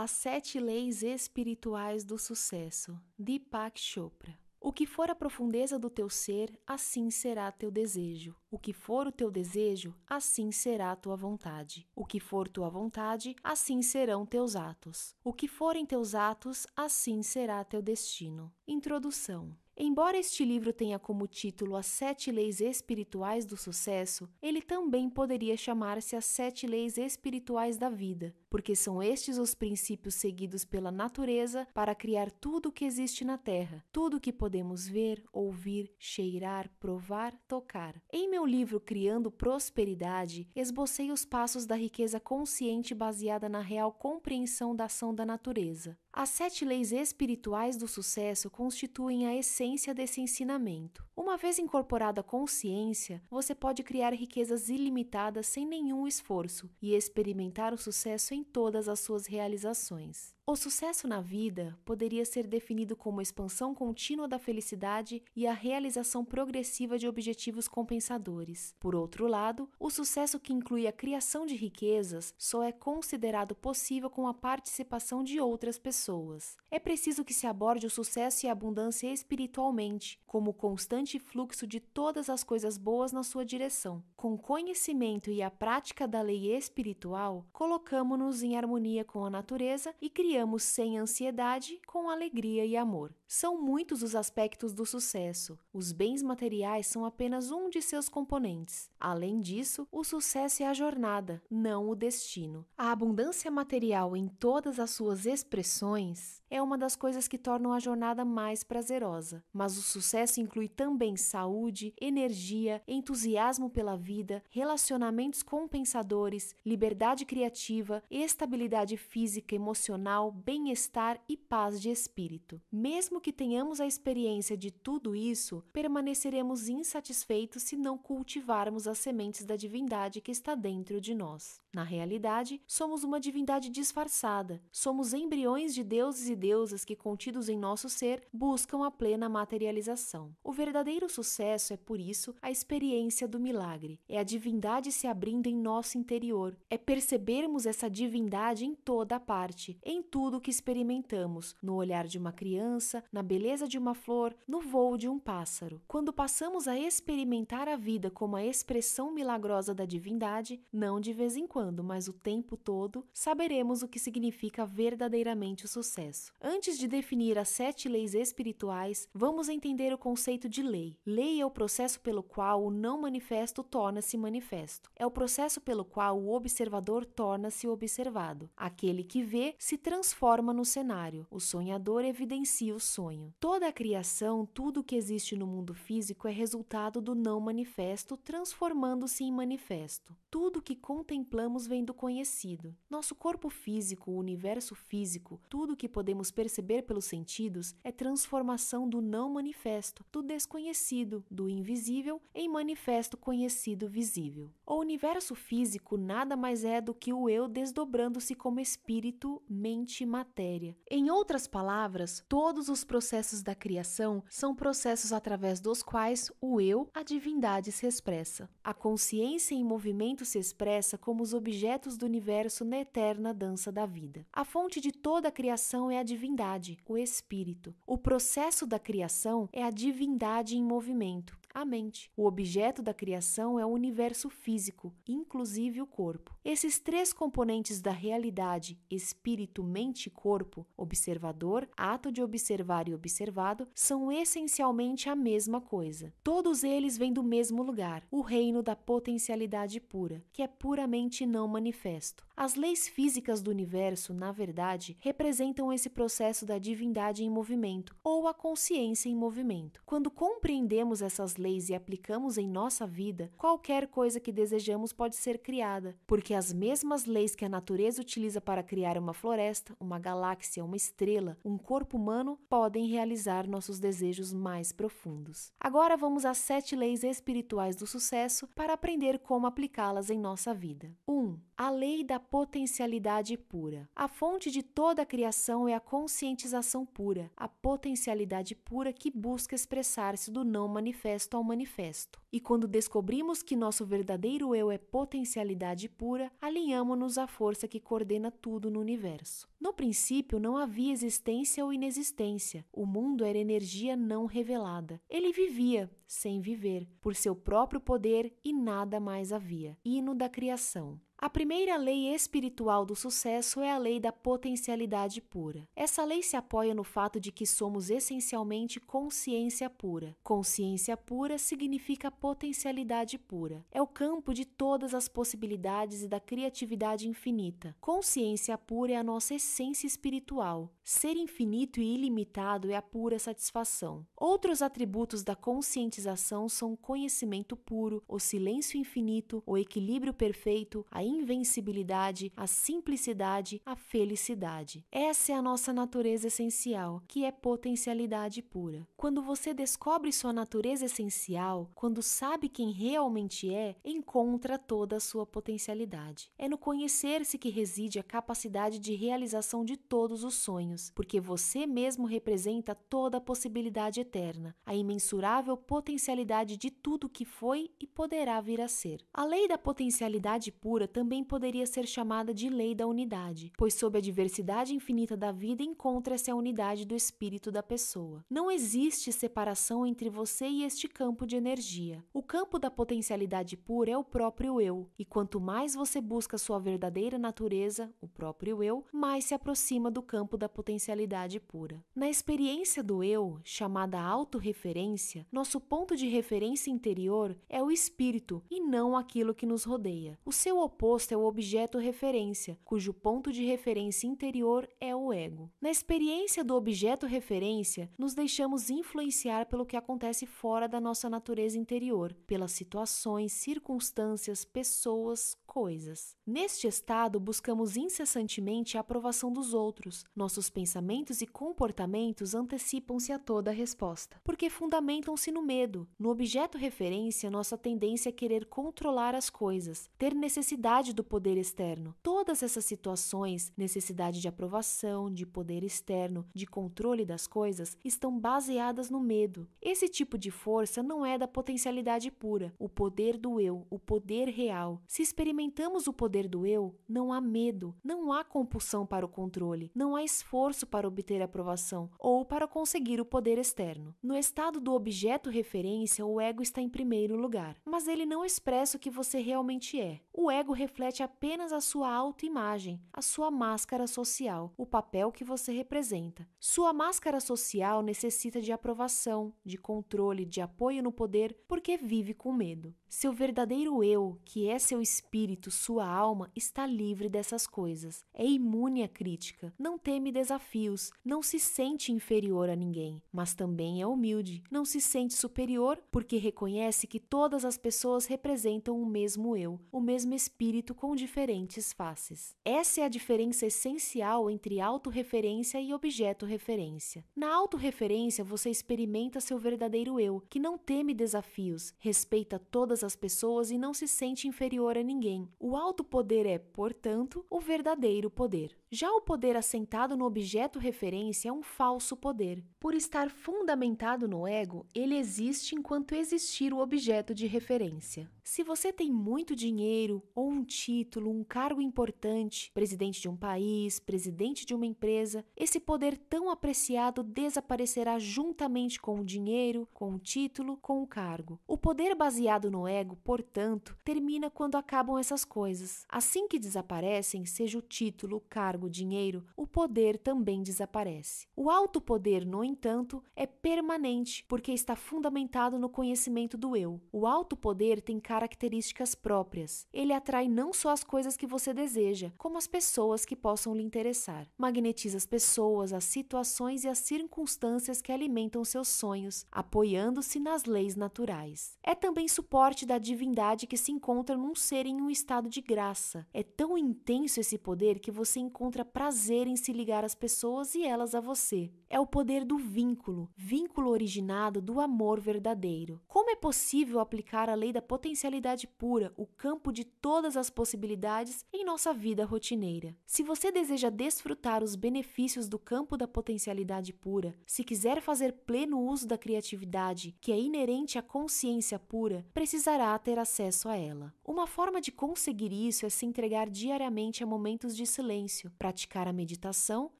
As Sete Leis Espirituais do Sucesso, Deepak Chopra. O que for a profundeza do teu ser, assim será teu desejo. O que for o teu desejo, assim será tua vontade. O que for tua vontade, assim serão teus atos. O que forem teus atos, assim será teu destino. Introdução. Embora este livro tenha como título As Sete Leis Espirituais do Sucesso, ele também poderia chamar-se As Sete Leis Espirituais da Vida, porque são estes os princípios seguidos pela natureza para criar tudo o que existe na Terra, tudo o que podemos ver, ouvir, cheirar, provar, tocar. Em meu livro Criando Prosperidade, esbocei os passos da riqueza consciente baseada na real compreensão da ação da natureza. As sete leis espirituais do sucesso constituem a essência desse ensinamento. Uma vez incorporada a consciência, você pode criar riquezas ilimitadas sem nenhum esforço e experimentar o sucesso em todas as suas realizações. O sucesso na vida poderia ser definido como a expansão contínua da felicidade e a realização progressiva de objetivos compensadores. Por outro lado, o sucesso que inclui a criação de riquezas só é considerado possível com a participação de outras pessoas. É preciso que se aborde o sucesso e a abundância espiritualmente, como constante fluxo de todas as coisas boas na sua direção. Com conhecimento e a prática da lei espiritual, colocamos-nos em harmonia com a natureza e criamos criamos sem ansiedade, com alegria e amor. São muitos os aspectos do sucesso. Os bens materiais são apenas um de seus componentes. Além disso, o sucesso é a jornada, não o destino. A abundância material em todas as suas expressões é uma das coisas que tornam a jornada mais prazerosa. Mas o sucesso inclui também saúde, energia, entusiasmo pela vida, relacionamentos compensadores, liberdade criativa, estabilidade física, emocional, bem-estar e paz de espírito. Mesmo que tenhamos a experiência de tudo isso, permaneceremos insatisfeitos se não cultivarmos as sementes da divindade que está dentro de nós. Na realidade, somos uma divindade disfarçada, somos embriões de deuses e deusas que, contidos em nosso ser, buscam a plena materialização. O verdadeiro sucesso é, por isso, a experiência do milagre, é a divindade se abrindo em nosso interior, é percebermos essa divindade em toda a parte, em tudo que experimentamos, no olhar de uma criança, na beleza de uma flor, no voo de um pássaro. Quando passamos a experimentar a vida como a expressão milagrosa da divindade, não de vez em quando, mas o tempo todo, saberemos o que significa verdadeiramente o sucesso. Antes de definir as sete leis espirituais, vamos entender o conceito de lei. Lei é o processo pelo qual o não manifesto torna-se manifesto. É o processo pelo qual o observador torna-se observado. Aquele que vê se transforma no cenário. O sonhador evidencia o sonho. Toda a criação, tudo o que existe no mundo físico é resultado do não manifesto transformando-se em manifesto. Tudo que contemplamos vem do conhecido. Nosso corpo físico, o universo físico, tudo que podemos perceber pelos sentidos é transformação do não manifesto, do desconhecido, do invisível em manifesto conhecido visível. O universo físico nada mais é do que o eu desdobrando-se como espírito, mente e matéria. Em outras palavras, todos os processos da criação são processos através dos quais o eu, a divindade, se expressa. A consciência em movimento se expressa como os objetos do universo na eterna dança da vida. A fonte de toda a criação é a divindade, o espírito. O processo da criação é a divindade em movimento a mente. O objeto da criação é o universo físico, inclusive o corpo. Esses três componentes da realidade, espírito, mente e corpo, observador, ato de observar e observado, são essencialmente a mesma coisa. Todos eles vêm do mesmo lugar, o reino da potencialidade pura, que é puramente não manifesto. As leis físicas do universo, na verdade, representam esse processo da divindade em movimento, ou a consciência em movimento. Quando compreendemos essas leis e aplicamos em nossa vida, qualquer coisa que desejamos pode ser criada, porque as mesmas leis que a natureza utiliza para criar uma floresta, uma galáxia, uma estrela, um corpo humano, podem realizar nossos desejos mais profundos. Agora vamos às sete leis espirituais do sucesso para aprender como aplicá-las em nossa vida. 1. Um, A lei da potencialidade pura. A fonte de toda a criação é a conscientização pura, a potencialidade pura que busca expressar-se do não manifesto ao manifesto. E quando descobrimos que nosso verdadeiro eu é potencialidade pura, alinhamos-nos à força que coordena tudo no universo. No princípio, não havia existência ou inexistência. O mundo era energia não revelada. Ele vivia, sem viver, por seu próprio poder e nada mais havia. Hino da criação. A primeira lei espiritual do sucesso é a lei da potencialidade pura. Essa lei se apoia no fato de que somos essencialmente consciência pura. Consciência pura significa potencialidade pura. É o campo de todas as possibilidades e da criatividade infinita. Consciência pura é a nossa essência espiritual. Ser infinito e ilimitado é a pura satisfação. Outros atributos da conscientização são o conhecimento puro, o silêncio infinito, o equilíbrio perfeito, a invencibilidade, a simplicidade, a felicidade. Essa é a nossa natureza essencial, que é potencialidade pura. Quando você descobre sua natureza essencial, quando sabe quem realmente é, encontra toda a sua potencialidade. É no conhecer-se que reside a capacidade de realização de todos os sonhos, porque você mesmo representa toda a possibilidade eterna, a imensurável potencialidade de tudo que foi e poderá vir a ser. A lei da potencialidade pura também poderia ser chamada de lei da unidade, pois sob a diversidade infinita da vida encontra-se a unidade do espírito da pessoa. Não existe separação entre você e este campo de energia. O campo da potencialidade pura é o próprio eu, e quanto mais você busca sua verdadeira natureza, o próprio eu, mais se aproxima do campo da potencialidade pura. Na experiência do eu, chamada autorreferência, nosso ponto de referência interior é o espírito e não aquilo que nos rodeia. O seu oposto oposto é o objeto referência, cujo ponto de referência interior é o ego. Na experiência do objeto referência, nos deixamos influenciar pelo que acontece fora da nossa natureza interior, pelas situações, circunstâncias, pessoas, coisas. Neste estado, buscamos incessantemente a aprovação dos outros. Nossos pensamentos e comportamentos antecipam-se a toda a resposta, porque fundamentam-se no medo. No objeto referência, nossa tendência é querer controlar as coisas, ter necessidade necessidade do poder externo. Todas essas situações, necessidade de aprovação, de poder externo, de controle das coisas, estão baseadas no medo. Esse tipo de força não é da potencialidade pura, o poder do eu, o poder real. Se experimentamos o poder do eu, não há medo, não há compulsão para o controle, não há esforço para obter aprovação ou para conseguir o poder externo. No estado do objeto referência, o ego está em primeiro lugar, mas ele não expressa o que você realmente é. O ego reflete apenas a sua autoimagem, a sua máscara social, o papel que você representa. Sua máscara social necessita de aprovação, de controle, de apoio no poder, porque vive com medo. Seu verdadeiro eu, que é seu espírito, sua alma, está livre dessas coisas. É imune à crítica, não teme desafios, não se sente inferior a ninguém, mas também é humilde. Não se sente superior porque reconhece que todas as pessoas representam o mesmo eu, o mesmo espírito com diferentes faces. Essa é a diferença essencial entre autorreferência e objeto-referência. Na autorreferência, você experimenta seu verdadeiro eu, que não teme desafios, respeita todas todas as pessoas e não se sente inferior a ninguém. O alto poder é, portanto, o verdadeiro poder. Já o poder assentado no objeto referência é um falso poder. Por estar fundamentado no ego, ele existe enquanto existir o objeto de referência. Se você tem muito dinheiro, ou um título, um cargo importante, presidente de um país, presidente de uma empresa, esse poder tão apreciado desaparecerá juntamente com o dinheiro, com o título, com o cargo. O poder baseado no ego, portanto, termina quando acabam essas coisas. Assim que desaparecem, seja o título, o cargo, o dinheiro, o poder também desaparece. O alto poder, no entanto, é permanente porque está fundamentado no conhecimento do eu. O alto poder tem características próprias. Ele atrai não só as coisas que você deseja, como as pessoas que possam lhe interessar. Magnetiza as pessoas, as situações e as circunstâncias que alimentam seus sonhos, apoiando-se nas leis naturais. É também suporte da divindade que se encontra num ser em um estado de graça. É tão intenso esse poder que você encontra encontra prazer em se ligar às pessoas e elas a você. É o poder do vínculo, vínculo originado do amor verdadeiro. Como é possível aplicar a lei da potencialidade pura, o campo de todas as possibilidades, em nossa vida rotineira? Se você deseja desfrutar os benefícios do campo da potencialidade pura, se quiser fazer pleno uso da criatividade que é inerente à consciência pura, precisará ter acesso a ela. Uma forma de conseguir isso é se entregar diariamente a momentos de silêncio, praticar a meditação,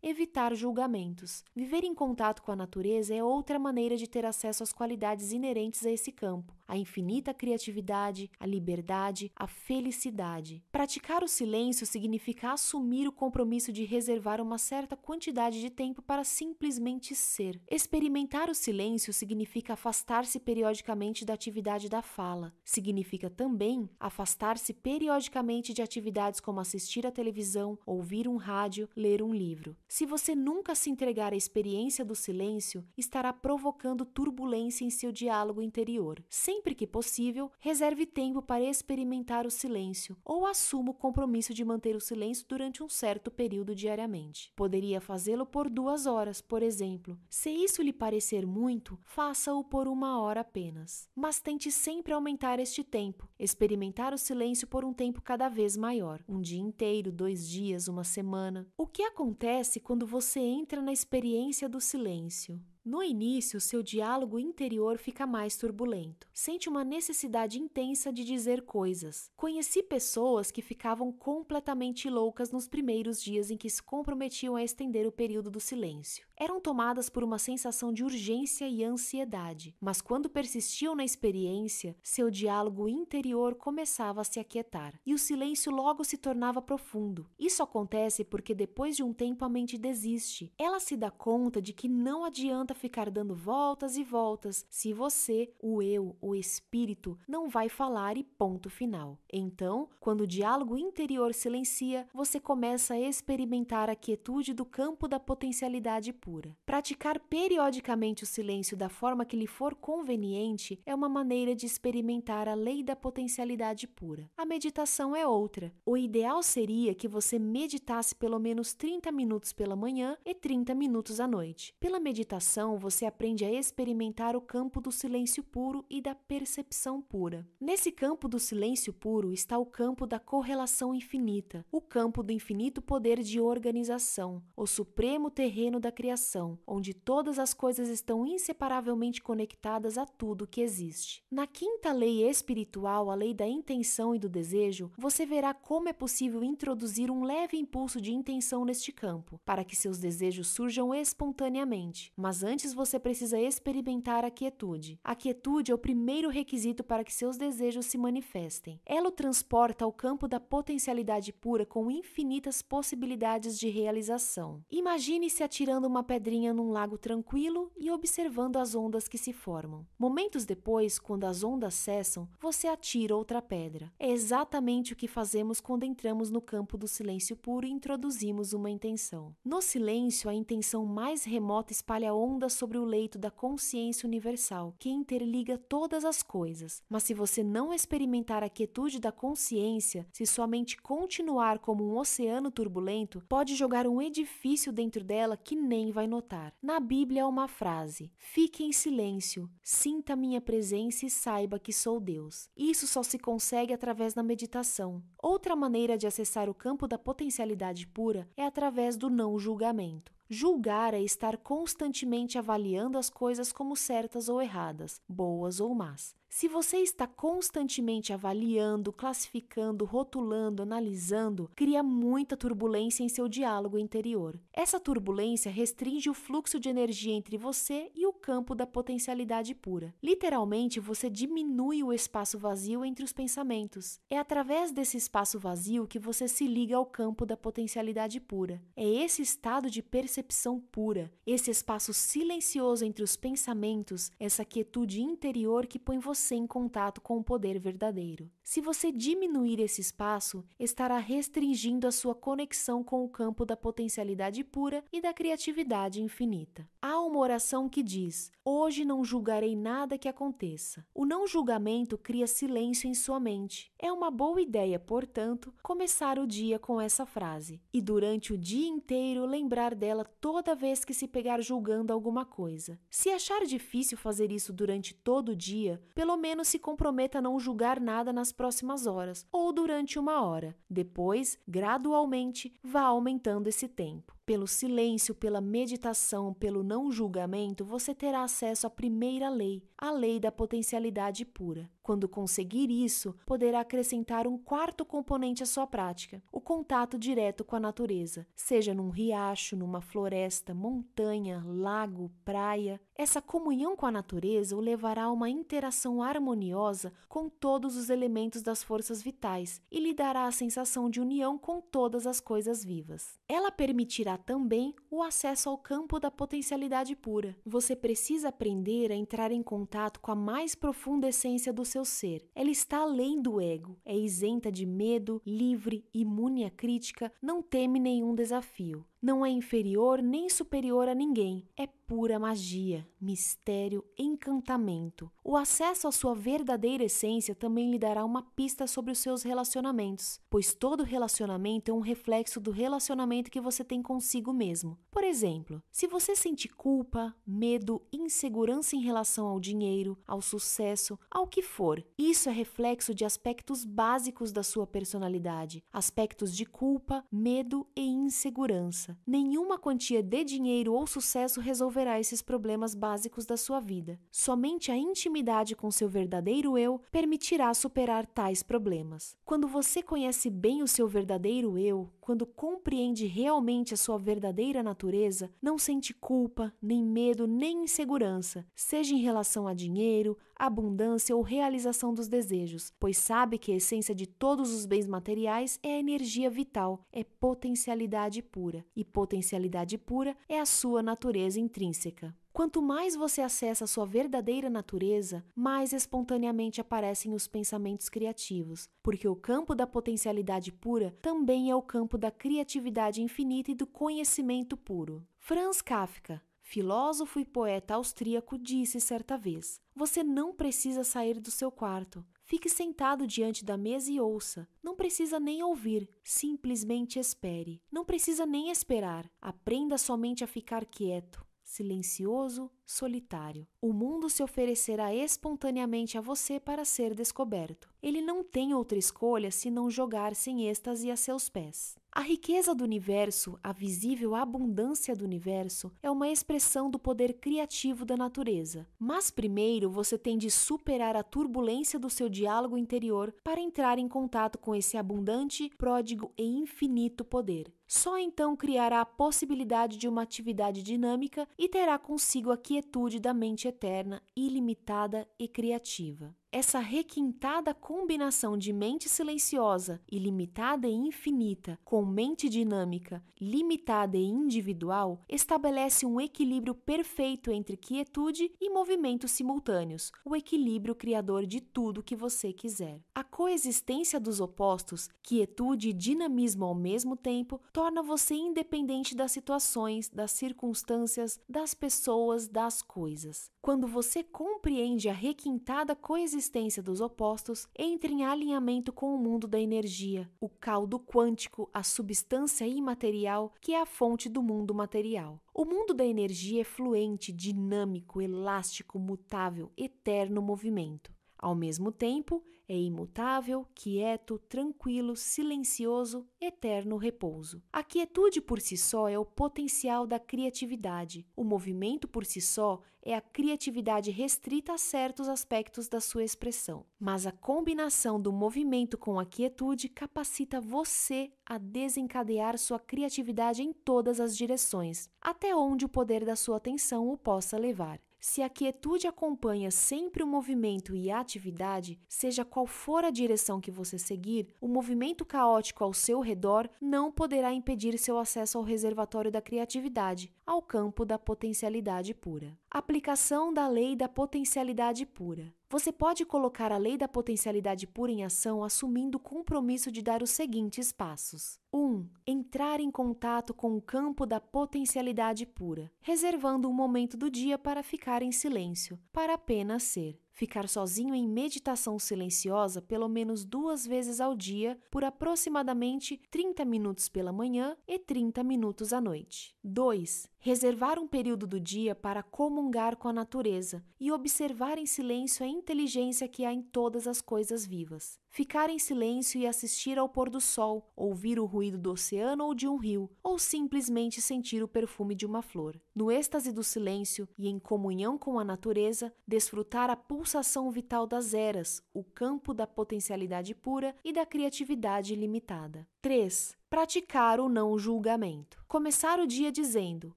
evitar julgamentos. Viver em contato com a natureza é outra maneira de ter acesso às qualidades inerentes a esse campo, a infinita criatividade, a liberdade, a felicidade. Praticar o silêncio significa assumir o compromisso de reservar uma certa quantidade de tempo para simplesmente ser. Experimentar o silêncio significa afastar-se periodicamente da atividade da fala. Significa também afastar-se periodicamente de atividades como assistir à televisão, ouvir um rádio, ler um livro. Se você nunca se entregar à experiência do silêncio, estará provocando turbulência em seu diálogo interior. Sempre que possível, reserve tempo para experimentar o silêncio ou assuma o compromisso de manter o silêncio durante um certo período diariamente. Poderia fazê-lo por duas horas, por exemplo. Se isso lhe parecer muito, faça-o por uma hora apenas. Mas tente sempre aumentar este tempo, experimentar o silêncio por um tempo cada vez maior um dia inteiro, dois dias, uma semana. O que acontece quando você entra na experiência do silêncio? No início, seu diálogo interior fica mais turbulento. Sente uma necessidade intensa de dizer coisas. Conheci pessoas que ficavam completamente loucas nos primeiros dias em que se comprometiam a estender o período do silêncio. Eram tomadas por uma sensação de urgência e ansiedade, mas quando persistiam na experiência, seu diálogo interior começava a se aquietar e o silêncio logo se tornava profundo. Isso acontece porque depois de um tempo a mente desiste. Ela se dá conta de que não adianta ficar dando voltas e voltas se você, o eu, o espírito, não vai falar e ponto final. Então, quando o diálogo interior silencia, você começa a experimentar a quietude do campo da potencialidade pura. Praticar periodicamente o silêncio da forma que lhe for conveniente é uma maneira de experimentar a lei da potencialidade pura. A meditação é outra. O ideal seria que você meditasse pelo menos 30 minutos pela manhã e 30 minutos à noite. Pela meditação, você aprende a experimentar o campo do silêncio puro e da percepção pura. Nesse campo do silêncio puro está o campo da correlação infinita, o campo do infinito poder de organização, o supremo terreno da criação, onde todas as coisas estão inseparavelmente conectadas a tudo que existe. Na quinta lei espiritual, a lei da intenção e do desejo, você verá como é possível introduzir um leve impulso de intenção neste campo, para que seus desejos surjam espontaneamente. Mas antes você precisa experimentar a quietude. A quietude é o primeiro requisito para que seus desejos se manifestem. Ela o transporta ao campo da potencialidade pura com infinitas possibilidades de realização. Imagine-se atirando uma pedrinha num lago tranquilo e observando as ondas que se formam. Momentos depois, quando as ondas cessam, você atira outra pedra. É exatamente o que fazemos quando entramos no campo do silêncio puro e introduzimos uma intenção. No silêncio, a intenção mais remota espalha ondas sobre o leito da consciência universal, que interliga todas as coisas. Mas se você não experimentar a quietude da consciência, se somente continuar como um oceano turbulento, pode jogar um edifício dentro dela que nem vai notar. Na Bíblia há uma frase: Fique em silêncio, sinta minha presença e saiba que sou Deus. Isso só se consegue através da meditação. Outra maneira de acessar o campo da potencialidade pura é através do não julgamento. Julgar é estar constantemente avaliando as coisas como certas ou erradas, boas ou más. Se você está constantemente avaliando, classificando, rotulando, analisando, cria muita turbulência em seu diálogo interior. Essa turbulência restringe o fluxo de energia entre você e o campo da potencialidade pura. Literalmente, você diminui o espaço vazio entre os pensamentos. É através desse espaço vazio que você se liga ao campo da potencialidade pura. É esse estado de percepção pura, esse espaço silencioso entre os pensamentos, essa quietude interior que põe você você em contato com o poder verdadeiro. Se você diminuir esse espaço, estará restringindo a sua conexão com o campo da potencialidade pura e da criatividade infinita. Há uma oração que diz: Hoje não julgarei nada que aconteça. O não julgamento cria silêncio em sua mente. É uma boa ideia, portanto, começar o dia com essa frase e durante o dia inteiro lembrar dela toda vez que se pegar julgando alguma coisa. Se achar difícil fazer isso durante todo o dia, pelo menos se comprometa a não julgar nada nas próximas horas ou durante uma hora. Depois, gradualmente, vá aumentando esse tempo. Pelo silêncio, pela meditação, pelo não julgamento, você terá acesso à primeira lei, a lei da potencialidade pura. Quando conseguir isso, poderá acrescentar um quarto componente à sua prática: o contato direto com a natureza, seja num riacho, numa floresta, montanha, lago, praia. Essa comunhão com a natureza o levará a uma interação harmoniosa com todos os elementos das forças vitais e lhe dará a sensação de união com todas as coisas vivas. Ela permitirá também o acesso ao campo da potencialidade pura. Você precisa aprender a entrar em contato com a mais profunda essência do seu ser. Ela está além do ego, é isenta de medo, livre, imune à crítica, não teme nenhum desafio. Não é inferior nem superior a ninguém. É pura magia, mistério, encantamento. O acesso à sua verdadeira essência também lhe dará uma pista sobre os seus relacionamentos, pois todo relacionamento é um reflexo do relacionamento que você tem consigo mesmo. Por exemplo, se você sente culpa, medo, insegurança em relação ao dinheiro, ao sucesso, ao que for, isso é reflexo de aspectos básicos da sua personalidade, aspectos de culpa, medo e insegurança. Nenhuma quantia de dinheiro ou sucesso resolverá esses problemas básicos da sua vida. Somente a intimidade com seu verdadeiro eu permitirá superar tais problemas. Quando você conhece bem o seu verdadeiro eu, quando compreende realmente a sua verdadeira natureza, não sente culpa, nem medo, nem insegurança, seja em relação a dinheiro, abundância ou realização dos desejos, pois sabe que a essência de todos os bens materiais é a energia vital, é potencialidade pura, e potencialidade pura é a sua natureza intrínseca. Quanto mais você acessa a sua verdadeira natureza, mais espontaneamente aparecem os pensamentos criativos, porque o campo da potencialidade pura também é o campo da criatividade infinita e do conhecimento puro. Franz Kafka, filósofo e poeta austríaco, disse certa vez: Você não precisa sair do seu quarto. Fique sentado diante da mesa e ouça. Não precisa nem ouvir, simplesmente espere. Não precisa nem esperar. Aprenda somente a ficar quieto silencioso, solitário. O mundo se oferecerá espontaneamente a você para ser descoberto. Ele não tem outra escolha senão jogar-se em êxtase a seus pés. A riqueza do universo, a visível abundância do universo, é uma expressão do poder criativo da natureza. Mas primeiro você tem de superar a turbulência do seu diálogo interior para entrar em contato com esse abundante, pródigo e infinito poder. Só então criará a possibilidade de uma atividade dinâmica e terá consigo a quietude da mente eterna, ilimitada e criativa. Essa requintada combinação de mente silenciosa, ilimitada e infinita, com mente dinâmica, limitada e individual, estabelece um equilíbrio perfeito entre quietude e movimentos simultâneos, o equilíbrio criador de tudo que você quiser. A coexistência dos opostos, quietude e dinamismo ao mesmo tempo, torna você independente das situações, das circunstâncias, das pessoas, das coisas. Quando você compreende a requintada coexistência dos opostos, entra em alinhamento com o mundo da energia, o caldo quântico, a substância imaterial que é a fonte do mundo material. O mundo da energia é fluente, dinâmico, elástico, mutável, eterno movimento. Ao mesmo tempo, é imutável, quieto, tranquilo, silencioso, eterno repouso. A quietude por si só é o potencial da criatividade. O movimento por si só é a criatividade restrita a certos aspectos da sua expressão. Mas a combinação do movimento com a quietude capacita você a desencadear sua criatividade em todas as direções, até onde o poder da sua atenção o possa levar. Se a quietude acompanha sempre o movimento e a atividade, seja qual for a direção que você seguir, o movimento caótico ao seu redor não poderá impedir seu acesso ao reservatório da criatividade, ao campo da potencialidade pura. Aplicação da lei da potencialidade pura. Você pode colocar a lei da potencialidade pura em ação assumindo o compromisso de dar os seguintes passos. 1. Um, entrar em contato com o campo da potencialidade pura, reservando um momento do dia para ficar em silêncio, para apenas ser ficar sozinho em meditação silenciosa pelo menos duas vezes ao dia, por aproximadamente 30 minutos pela manhã e 30 minutos à noite. 2. Reservar um período do dia para comungar com a natureza e observar em silêncio a inteligência que há em todas as coisas vivas. Ficar em silêncio e assistir ao pôr do sol, ouvir o ruído do oceano ou de um rio, ou simplesmente sentir o perfume de uma flor. No êxtase do silêncio e em comunhão com a natureza, desfrutar a pulsação vital das eras, o campo da potencialidade pura e da criatividade ilimitada. 3. Praticar o não julgamento. Começar o dia dizendo: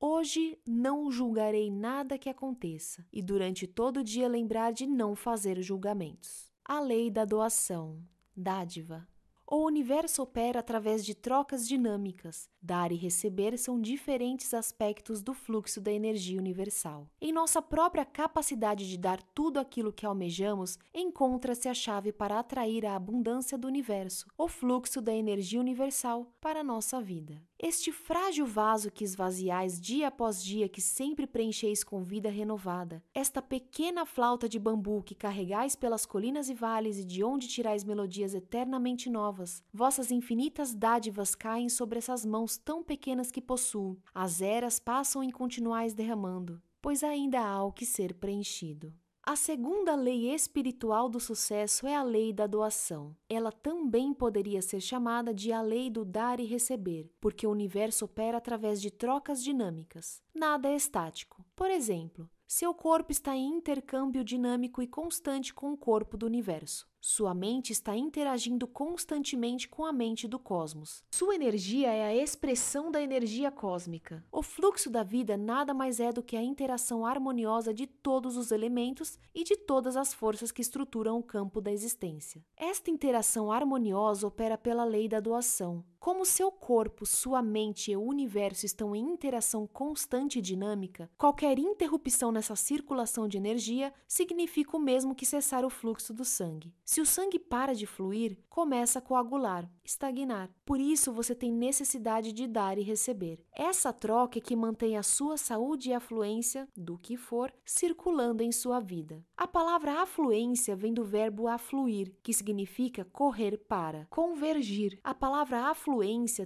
Hoje não julgarei nada que aconteça, e durante todo o dia lembrar de não fazer julgamentos. A lei da doação, dádiva. O universo opera através de trocas dinâmicas. Dar e receber são diferentes aspectos do fluxo da energia universal. Em nossa própria capacidade de dar tudo aquilo que almejamos, encontra-se a chave para atrair a abundância do universo, o fluxo da energia universal para a nossa vida. Este frágil vaso que esvaziais dia após dia, que sempre preencheis com vida renovada, esta pequena flauta de bambu que carregais pelas colinas e vales e de onde tirais melodias eternamente novas. Vossas infinitas dádivas caem sobre essas mãos tão pequenas que possuo. As eras passam em continuais derramando, pois ainda há o que ser preenchido. A segunda lei espiritual do sucesso é a lei da doação. Ela também poderia ser chamada de a lei do dar e receber, porque o universo opera através de trocas dinâmicas. Nada é estático. Por exemplo, seu corpo está em intercâmbio dinâmico e constante com o corpo do universo. Sua mente está interagindo constantemente com a mente do cosmos. Sua energia é a expressão da energia cósmica. O fluxo da vida nada mais é do que a interação harmoniosa de todos os elementos e de todas as forças que estruturam o campo da existência. Esta interação harmoniosa opera pela lei da doação. Como seu corpo, sua mente e o universo estão em interação constante e dinâmica, qualquer interrupção nessa circulação de energia significa o mesmo que cessar o fluxo do sangue. Se o sangue para de fluir, começa a coagular, estagnar. Por isso você tem necessidade de dar e receber. Essa troca é que mantém a sua saúde e afluência, do que for, circulando em sua vida. A palavra afluência vem do verbo afluir, que significa correr para, convergir. A palavra afluência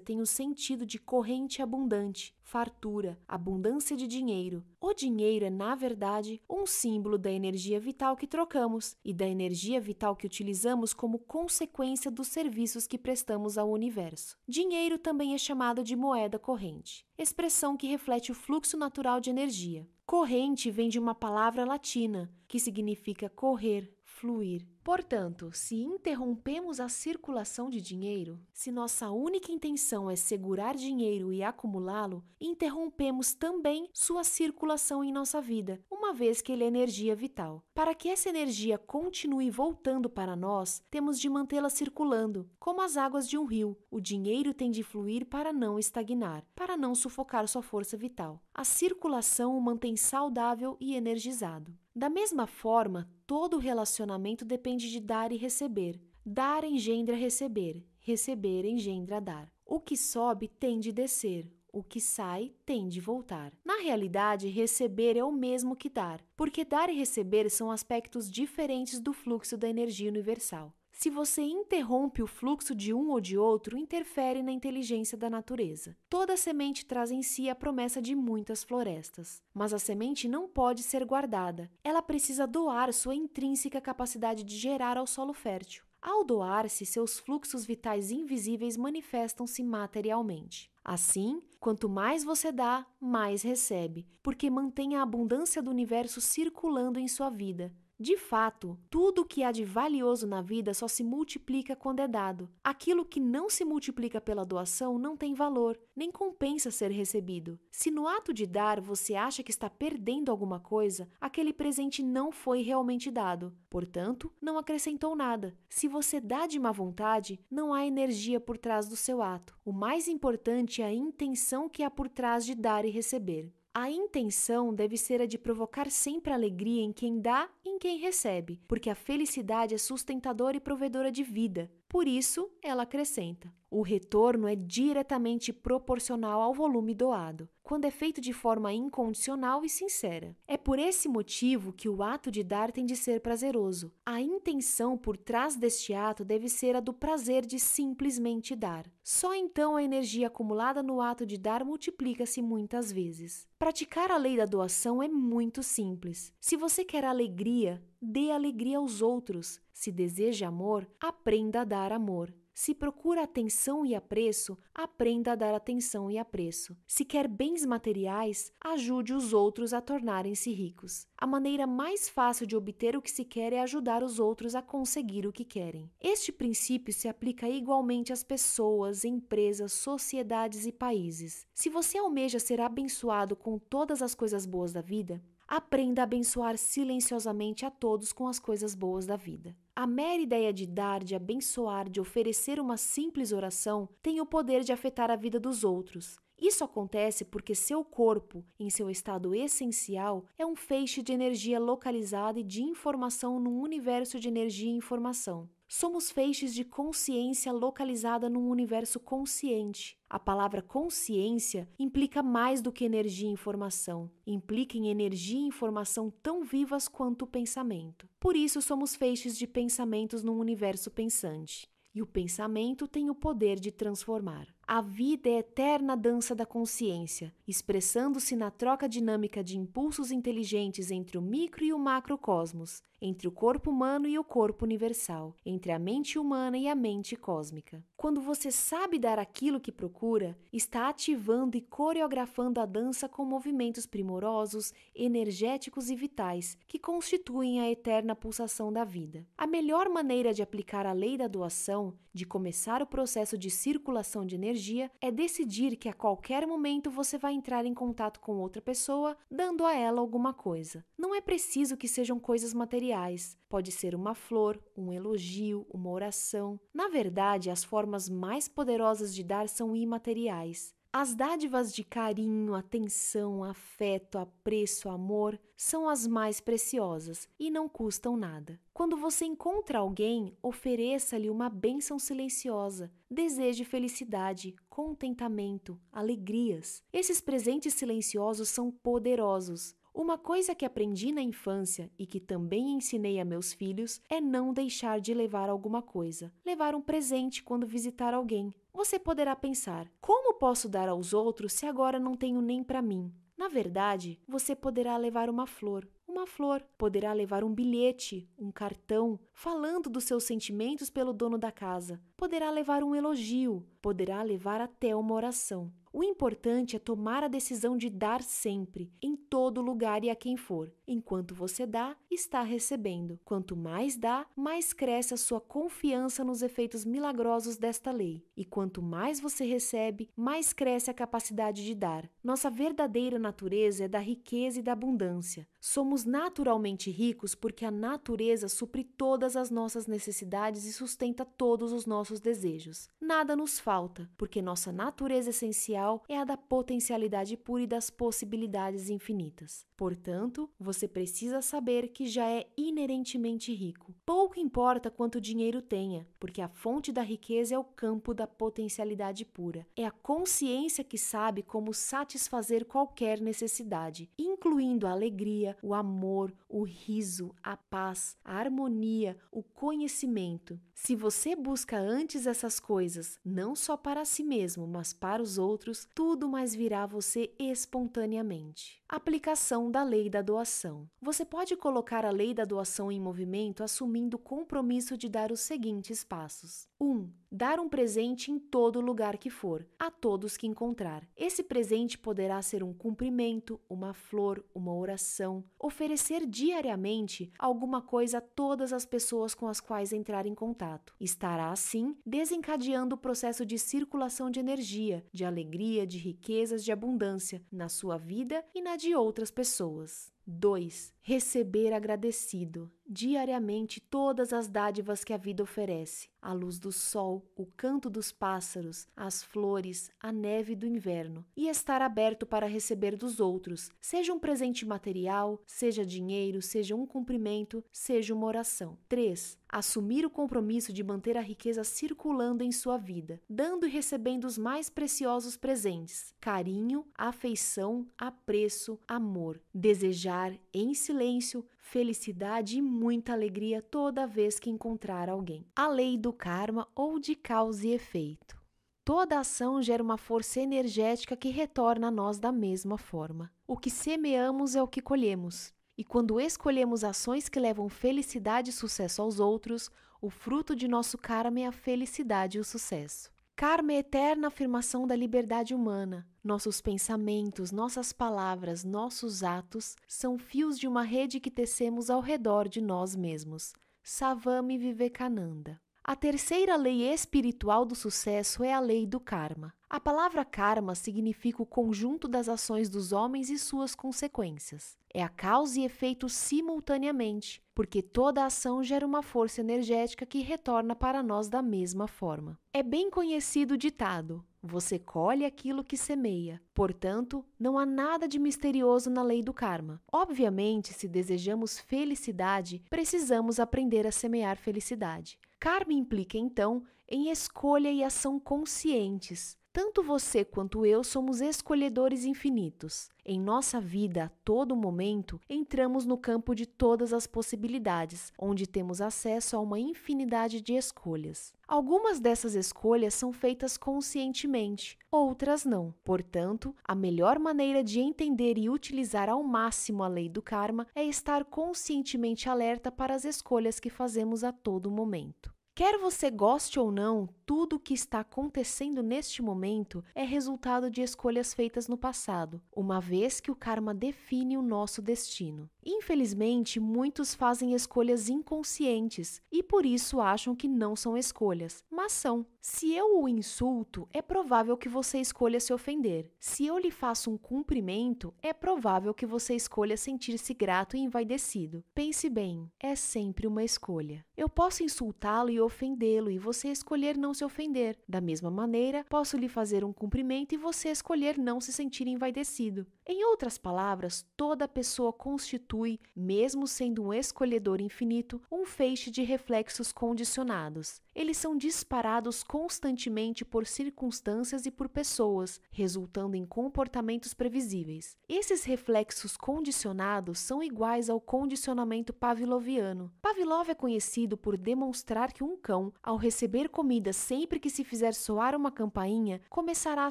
tem o sentido de corrente abundante, fartura, abundância de dinheiro. O dinheiro é, na verdade, um símbolo da energia vital que trocamos e da energia vital que utilizamos como consequência dos serviços que prestamos ao universo. Dinheiro também é chamado de moeda corrente, expressão que reflete o fluxo natural de energia. Corrente vem de uma palavra latina que significa correr, fluir. Portanto, se interrompemos a circulação de dinheiro, se nossa única intenção é segurar dinheiro e acumulá-lo, interrompemos também sua circulação em nossa vida, uma vez que ele é energia vital. Para que essa energia continue voltando para nós, temos de mantê-la circulando, como as águas de um rio. O dinheiro tem de fluir para não estagnar, para não sufocar sua força vital. A circulação o mantém saudável e energizado. Da mesma forma, todo relacionamento depende de dar e receber. Dar engendra receber, receber engendra dar. O que sobe tem de descer, o que sai tem de voltar. Na realidade, receber é o mesmo que dar, porque dar e receber são aspectos diferentes do fluxo da energia universal. Se você interrompe o fluxo de um ou de outro, interfere na inteligência da natureza. Toda semente traz em si a promessa de muitas florestas, mas a semente não pode ser guardada. Ela precisa doar sua intrínseca capacidade de gerar ao solo fértil. Ao doar-se, seus fluxos vitais invisíveis manifestam-se materialmente. Assim, quanto mais você dá, mais recebe, porque mantém a abundância do universo circulando em sua vida. De fato, tudo o que há de valioso na vida só se multiplica quando é dado. Aquilo que não se multiplica pela doação não tem valor, nem compensa ser recebido. Se no ato de dar você acha que está perdendo alguma coisa, aquele presente não foi realmente dado. Portanto, não acrescentou nada. Se você dá de má vontade, não há energia por trás do seu ato. O mais importante é a intenção que há por trás de dar e receber. A intenção deve ser a de provocar sempre alegria em quem dá e em quem recebe, porque a felicidade é sustentadora e provedora de vida. Por isso, ela acrescenta: o retorno é diretamente proporcional ao volume doado, quando é feito de forma incondicional e sincera. É por esse motivo que o ato de dar tem de ser prazeroso. A intenção por trás deste ato deve ser a do prazer de simplesmente dar. Só então a energia acumulada no ato de dar multiplica-se muitas vezes. Praticar a lei da doação é muito simples. Se você quer alegria, dê alegria aos outros. Se deseja amor, aprenda a dar amor. Se procura atenção e apreço, aprenda a dar atenção e apreço. Se quer bens materiais, ajude os outros a tornarem-se ricos. A maneira mais fácil de obter o que se quer é ajudar os outros a conseguir o que querem. Este princípio se aplica igualmente às pessoas, empresas, sociedades e países. Se você almeja ser abençoado com todas as coisas boas da vida, aprenda a abençoar silenciosamente a todos com as coisas boas da vida. A mera ideia de dar, de abençoar, de oferecer uma simples oração tem o poder de afetar a vida dos outros. Isso acontece porque seu corpo, em seu estado essencial, é um feixe de energia localizada e de informação num universo de energia e informação. Somos feixes de consciência localizada num universo consciente. A palavra consciência implica mais do que energia e informação, implica em energia e informação tão vivas quanto o pensamento. Por isso, somos feixes de pensamentos num universo pensante. E o pensamento tem o poder de transformar. A vida é eterna dança da consciência, expressando-se na troca dinâmica de impulsos inteligentes entre o micro e o macrocosmos, entre o corpo humano e o corpo universal, entre a mente humana e a mente cósmica. Quando você sabe dar aquilo que procura, está ativando e coreografando a dança com movimentos primorosos, energéticos e vitais que constituem a eterna pulsação da vida. A melhor maneira de aplicar a lei da doação, de começar o processo de circulação de energia, é decidir que a qualquer momento você vai entrar em contato com outra pessoa, dando a ela alguma coisa. Não é preciso que sejam coisas materiais. Pode ser uma flor, um elogio, uma oração. Na verdade, as formas mais poderosas de dar são imateriais. As dádivas de carinho, atenção, afeto, apreço, amor são as mais preciosas e não custam nada. Quando você encontra alguém, ofereça-lhe uma bênção silenciosa. Deseje felicidade, contentamento, alegrias. Esses presentes silenciosos são poderosos. Uma coisa que aprendi na infância e que também ensinei a meus filhos é não deixar de levar alguma coisa. Levar um presente quando visitar alguém. Você poderá pensar: como posso dar aos outros se agora não tenho nem para mim? Na verdade, você poderá levar uma flor, uma flor, poderá levar um bilhete, um cartão, falando dos seus sentimentos pelo dono da casa, poderá levar um elogio, poderá levar até uma oração. O importante é tomar a decisão de dar sempre, em todo lugar e a quem for. Enquanto você dá, está recebendo. Quanto mais dá, mais cresce a sua confiança nos efeitos milagrosos desta lei. E quanto mais você recebe, mais cresce a capacidade de dar. Nossa verdadeira natureza é da riqueza e da abundância. Somos naturalmente ricos porque a natureza supre todas as nossas necessidades e sustenta todos os nossos desejos. Nada nos falta, porque nossa natureza essencial é a da potencialidade pura e das possibilidades infinitas. Portanto, você precisa saber que já é inerentemente rico. Pouco importa quanto dinheiro tenha, porque a fonte da riqueza é o campo da potencialidade pura. É a consciência que sabe como satisfazer qualquer necessidade, incluindo a alegria, o amor, o riso, a paz, a harmonia, o conhecimento. Se você busca antes essas coisas, não só para si mesmo, mas para os outros, tudo mais virá a você espontaneamente. Aplicação da lei da doação. Você pode colocar a lei da doação em movimento assumindo o compromisso de dar os seguintes passos: 1. Um, dar um presente em todo lugar que for, a todos que encontrar. Esse presente poderá ser um cumprimento, uma flor, uma oração, oferecer diariamente alguma coisa a todas as pessoas com as quais entrar em contato. Estará assim desencadeando o processo de circulação de energia, de alegria, de riquezas, de abundância na sua vida e na de outras pessoas. 2. Receber agradecido diariamente todas as dádivas que a vida oferece: a luz do sol, o canto dos pássaros, as flores, a neve do inverno, e estar aberto para receber dos outros, seja um presente material, seja dinheiro, seja um cumprimento, seja uma oração. 3. Assumir o compromisso de manter a riqueza circulando em sua vida, dando e recebendo os mais preciosos presentes: carinho, afeição, apreço, amor. Desejar em silêncio felicidade e muita alegria toda vez que encontrar alguém. A lei do karma ou de causa e efeito. Toda ação gera uma força energética que retorna a nós da mesma forma. O que semeamos é o que colhemos. E quando escolhemos ações que levam felicidade e sucesso aos outros, o fruto de nosso karma é a felicidade e o sucesso. Karma é eterna afirmação da liberdade humana. Nossos pensamentos, nossas palavras, nossos atos são fios de uma rede que tecemos ao redor de nós mesmos. Savami Vivekananda. A terceira lei espiritual do sucesso é a lei do karma. A palavra karma significa o conjunto das ações dos homens e suas consequências. É a causa e efeito simultaneamente, porque toda ação gera uma força energética que retorna para nós da mesma forma. É bem conhecido o ditado: você colhe aquilo que semeia. Portanto, não há nada de misterioso na lei do karma. Obviamente, se desejamos felicidade, precisamos aprender a semear felicidade. Karma implica, então, em escolha e ação conscientes. Tanto você quanto eu somos escolhedores infinitos. Em nossa vida, a todo momento, entramos no campo de todas as possibilidades, onde temos acesso a uma infinidade de escolhas. Algumas dessas escolhas são feitas conscientemente, outras não. Portanto, a melhor maneira de entender e utilizar ao máximo a lei do karma é estar conscientemente alerta para as escolhas que fazemos a todo momento. Quer você goste ou não, tudo o que está acontecendo neste momento é resultado de escolhas feitas no passado, uma vez que o karma define o nosso destino. Infelizmente, muitos fazem escolhas inconscientes e por isso acham que não são escolhas, mas são. Se eu o insulto, é provável que você escolha se ofender. Se eu lhe faço um cumprimento, é provável que você escolha sentir-se grato e envaidecido. Pense bem, é sempre uma escolha. Eu posso insultá-lo e ofendê-lo e você escolher não se ofender. Da mesma maneira, posso lhe fazer um cumprimento e você escolher não se sentir envaidecido. Em outras palavras, toda pessoa constitui, mesmo sendo um escolhedor infinito, um feixe de reflexos condicionados. Eles são disparados constantemente por circunstâncias e por pessoas, resultando em comportamentos previsíveis. Esses reflexos condicionados são iguais ao condicionamento pavloviano. Pavlov é conhecido por demonstrar que um cão, ao receber comida sempre que se fizer soar uma campainha, começará a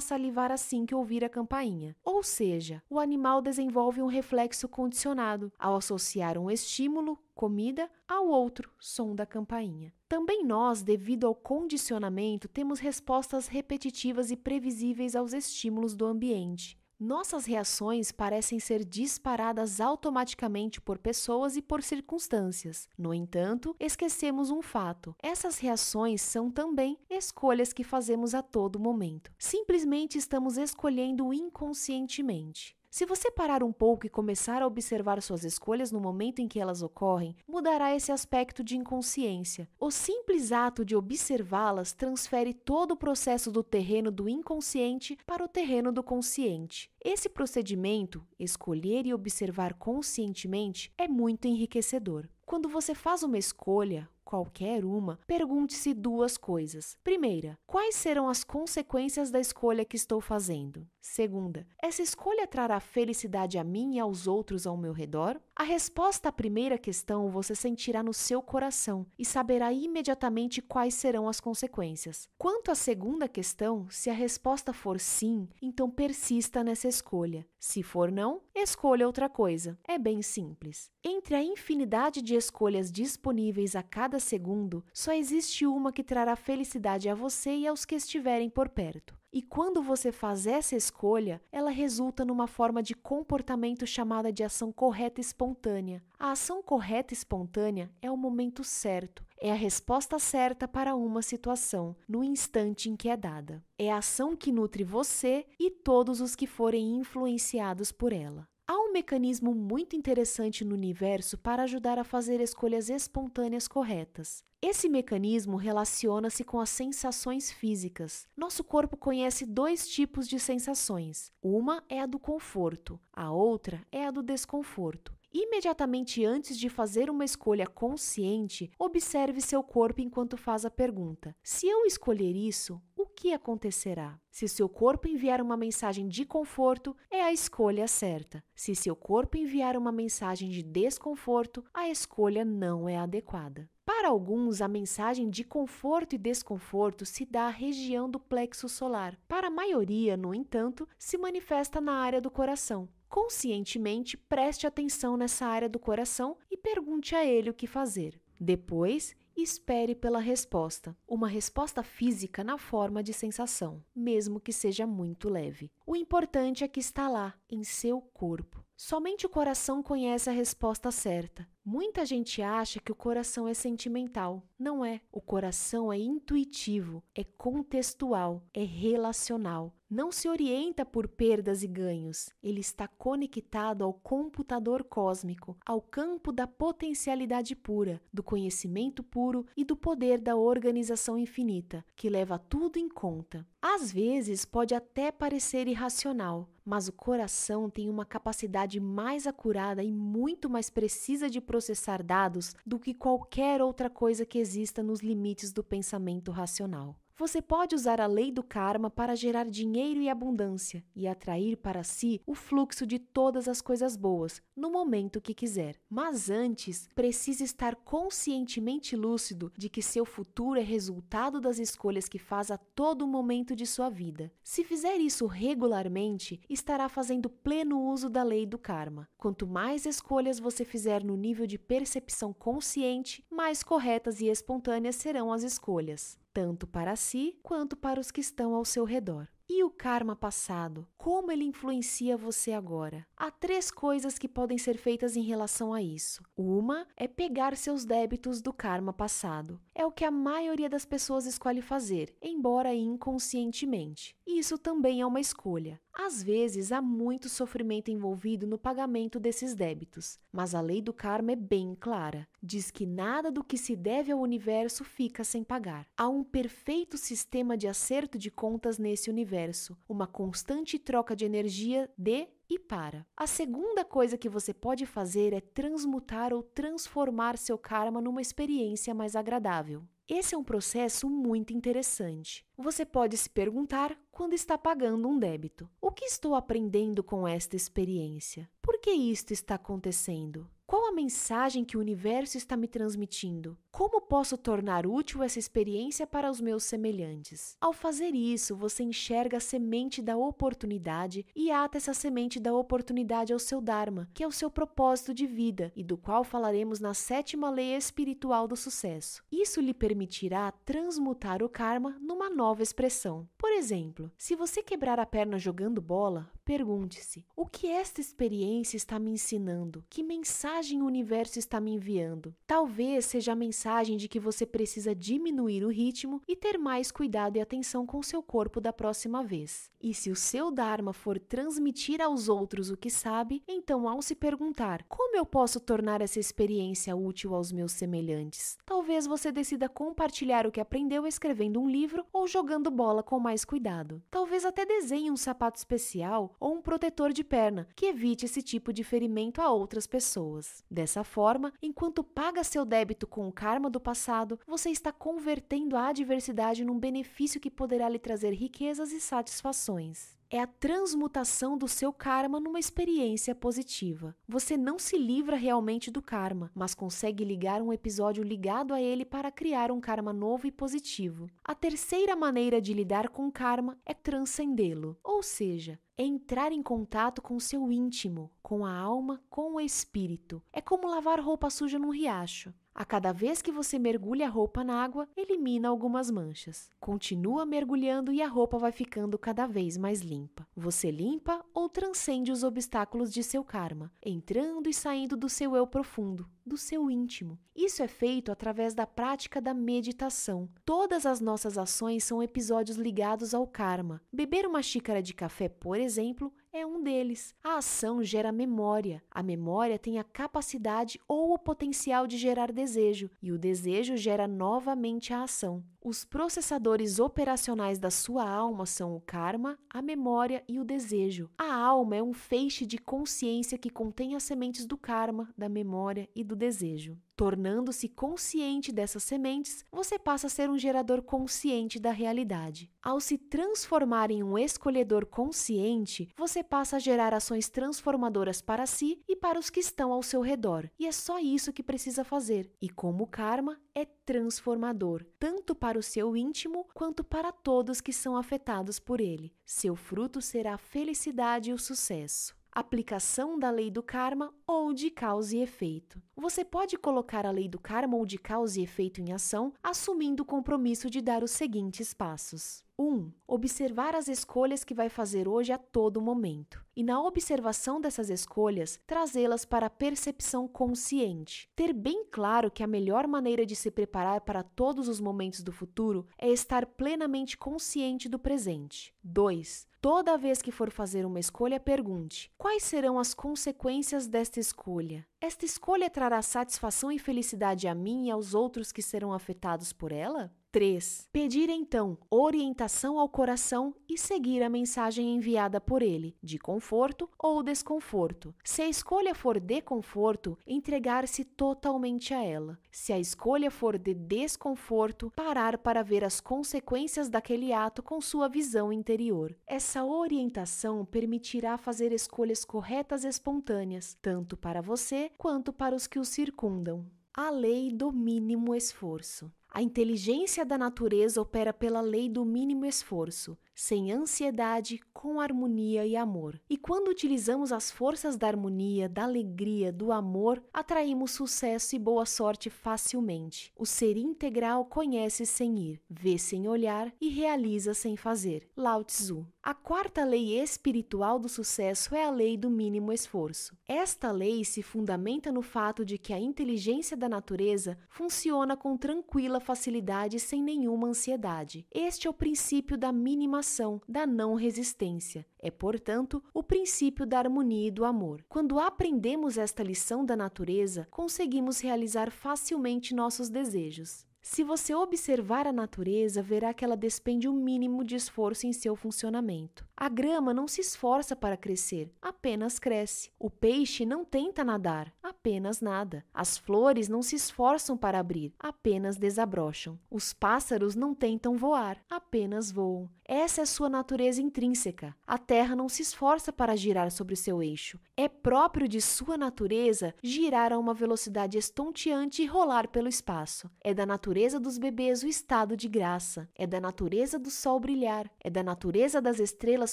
salivar assim que ouvir a campainha. Ou seja, o animal desenvolve um reflexo condicionado ao associar um estímulo, comida, ao outro, som da campainha. Também nós, devido ao condicionamento, temos respostas repetitivas e previsíveis aos estímulos do ambiente. Nossas reações parecem ser disparadas automaticamente por pessoas e por circunstâncias. No entanto, esquecemos um fato: essas reações são também escolhas que fazemos a todo momento. Simplesmente estamos escolhendo inconscientemente. Se você parar um pouco e começar a observar suas escolhas no momento em que elas ocorrem, mudará esse aspecto de inconsciência. O simples ato de observá-las transfere todo o processo do terreno do inconsciente para o terreno do consciente. Esse procedimento, escolher e observar conscientemente, é muito enriquecedor. Quando você faz uma escolha, qualquer uma, pergunte-se duas coisas. Primeira, quais serão as consequências da escolha que estou fazendo? Segunda, essa escolha trará felicidade a mim e aos outros ao meu redor? A resposta à primeira questão você sentirá no seu coração e saberá imediatamente quais serão as consequências. Quanto à segunda questão, se a resposta for sim, então persista nessa escolha. Se for não, escolha outra coisa. É bem simples. Entre a infinidade de escolhas disponíveis a cada segundo, só existe uma que trará felicidade a você e aos que estiverem por perto. E quando você faz essa escolha, ela resulta numa forma de comportamento chamada de ação correta espontânea. A ação correta espontânea é o momento certo, é a resposta certa para uma situação, no instante em que é dada. É a ação que nutre você e todos os que forem influenciados por ela mecanismo muito interessante no universo para ajudar a fazer escolhas espontâneas corretas. Esse mecanismo relaciona-se com as sensações físicas. Nosso corpo conhece dois tipos de sensações. Uma é a do conforto, a outra é a do desconforto. Imediatamente antes de fazer uma escolha consciente, observe seu corpo enquanto faz a pergunta: se eu escolher isso, o que acontecerá? Se seu corpo enviar uma mensagem de conforto, é a escolha certa. Se seu corpo enviar uma mensagem de desconforto, a escolha não é adequada. Para alguns, a mensagem de conforto e desconforto se dá à região do plexo solar. Para a maioria, no entanto, se manifesta na área do coração. Conscientemente, preste atenção nessa área do coração e pergunte a ele o que fazer. Depois, espere pela resposta, uma resposta física na forma de sensação, mesmo que seja muito leve. O importante é que está lá, em seu corpo. Somente o coração conhece a resposta certa. Muita gente acha que o coração é sentimental. Não é. O coração é intuitivo, é contextual, é relacional. Não se orienta por perdas e ganhos. Ele está conectado ao computador cósmico, ao campo da potencialidade pura, do conhecimento puro e do poder da organização infinita, que leva tudo em conta. Às vezes pode até parecer irracional, mas o coração tem uma capacidade mais acurada e muito mais precisa de processar dados do que qualquer outra coisa que exista nos limites do pensamento racional. Você pode usar a lei do karma para gerar dinheiro e abundância e atrair para si o fluxo de todas as coisas boas no momento que quiser. Mas antes, precisa estar conscientemente lúcido de que seu futuro é resultado das escolhas que faz a todo momento de sua vida. Se fizer isso regularmente, estará fazendo pleno uso da lei do karma. Quanto mais escolhas você fizer no nível de percepção consciente, mais corretas e espontâneas serão as escolhas tanto para si quanto para os que estão ao seu redor. E o karma passado? Como ele influencia você agora? Há três coisas que podem ser feitas em relação a isso. Uma é pegar seus débitos do karma passado. É o que a maioria das pessoas escolhe fazer, embora inconscientemente. Isso também é uma escolha. Às vezes há muito sofrimento envolvido no pagamento desses débitos, mas a lei do karma é bem clara. Diz que nada do que se deve ao universo fica sem pagar. Há um perfeito sistema de acerto de contas nesse universo, uma constante troca de energia de e para. A segunda coisa que você pode fazer é transmutar ou transformar seu karma numa experiência mais agradável. Esse é um processo muito interessante. Você pode se perguntar quando está pagando um débito: o que estou aprendendo com esta experiência? Por que isto está acontecendo? Qual a mensagem que o universo está me transmitindo? Como posso tornar útil essa experiência para os meus semelhantes? Ao fazer isso, você enxerga a semente da oportunidade e ata essa semente da oportunidade ao seu Dharma, que é o seu propósito de vida e do qual falaremos na sétima lei espiritual do sucesso. Isso lhe permitirá transmutar o karma numa nova expressão. Por exemplo, se você quebrar a perna jogando bola, pergunte-se: o que esta experiência está me ensinando? Que mensagem o universo está me enviando? Talvez seja a mensagem de que você precisa diminuir o ritmo e ter mais cuidado e atenção com seu corpo da próxima vez. E se o seu Dharma for transmitir aos outros o que sabe, então ao se perguntar: como eu posso tornar essa experiência útil aos meus semelhantes? Talvez você decida compartilhar o que aprendeu escrevendo um livro ou jogando bola com mais cuidado. Talvez até desenhe um sapato especial ou um protetor de perna que evite esse tipo de ferimento a outras pessoas. Dessa forma, enquanto paga seu débito com o karma do passado, você está convertendo a adversidade num benefício que poderá lhe trazer riquezas e satisfações é a transmutação do seu karma numa experiência positiva. Você não se livra realmente do karma, mas consegue ligar um episódio ligado a ele para criar um karma novo e positivo. A terceira maneira de lidar com o karma é transcendê-lo, ou seja, é entrar em contato com o seu íntimo, com a alma, com o espírito. É como lavar roupa suja num riacho. A cada vez que você mergulha a roupa na água, elimina algumas manchas. Continua mergulhando e a roupa vai ficando cada vez mais limpa. Você limpa ou transcende os obstáculos de seu karma, entrando e saindo do seu eu profundo, do seu íntimo. Isso é feito através da prática da meditação. Todas as nossas ações são episódios ligados ao karma. Beber uma xícara de café, por exemplo, é um deles. A ação gera memória. A memória tem a capacidade ou o potencial de gerar desejo, e o desejo gera novamente a ação. Os processadores operacionais da sua alma são o karma, a memória e o desejo. A alma é um feixe de consciência que contém as sementes do karma, da memória e do desejo. Tornando-se consciente dessas sementes, você passa a ser um gerador consciente da realidade. Ao se transformar em um escolhedor consciente, você passa a gerar ações transformadoras para si e para os que estão ao seu redor. E é só isso que precisa fazer. E como karma, é transformador, tanto para o seu íntimo quanto para todos que são afetados por ele. Seu fruto será a felicidade e o sucesso aplicação da lei do karma ou de causa e efeito. Você pode colocar a lei do karma ou de causa e efeito em ação, assumindo o compromisso de dar os seguintes passos. 1. Um, observar as escolhas que vai fazer hoje a todo momento. E na observação dessas escolhas, trazê-las para a percepção consciente. Ter bem claro que a melhor maneira de se preparar para todos os momentos do futuro é estar plenamente consciente do presente. 2. Toda vez que for fazer uma escolha, pergunte: quais serão as consequências desta escolha? Esta escolha trará satisfação e felicidade a mim e aos outros que serão afetados por ela? 3. Pedir então orientação ao coração e seguir a mensagem enviada por ele, de conforto ou desconforto. Se a escolha for de conforto, entregar-se totalmente a ela. Se a escolha for de desconforto, parar para ver as consequências daquele ato com sua visão interior. Essa orientação permitirá fazer escolhas corretas e espontâneas, tanto para você quanto para os que o circundam. A lei do mínimo esforço. A inteligência da natureza opera pela lei do mínimo esforço sem ansiedade, com harmonia e amor. E quando utilizamos as forças da harmonia, da alegria, do amor, atraímos sucesso e boa sorte facilmente. O ser integral conhece sem ir, vê sem olhar e realiza sem fazer. Lao Tzu. A quarta lei espiritual do sucesso é a lei do mínimo esforço. Esta lei se fundamenta no fato de que a inteligência da natureza funciona com tranquila facilidade sem nenhuma ansiedade. Este é o princípio da mínima da não resistência. É, portanto, o princípio da harmonia e do amor. Quando aprendemos esta lição da natureza, conseguimos realizar facilmente nossos desejos. Se você observar a natureza, verá que ela despende o mínimo de esforço em seu funcionamento. A grama não se esforça para crescer, apenas cresce. O peixe não tenta nadar, apenas nada. As flores não se esforçam para abrir, apenas desabrocham. Os pássaros não tentam voar, apenas voam. Essa é sua natureza intrínseca. A terra não se esforça para girar sobre seu eixo. É próprio de sua natureza girar a uma velocidade estonteante e rolar pelo espaço. É da natureza dos bebês o estado de graça. É da natureza do sol brilhar. É da natureza das estrelas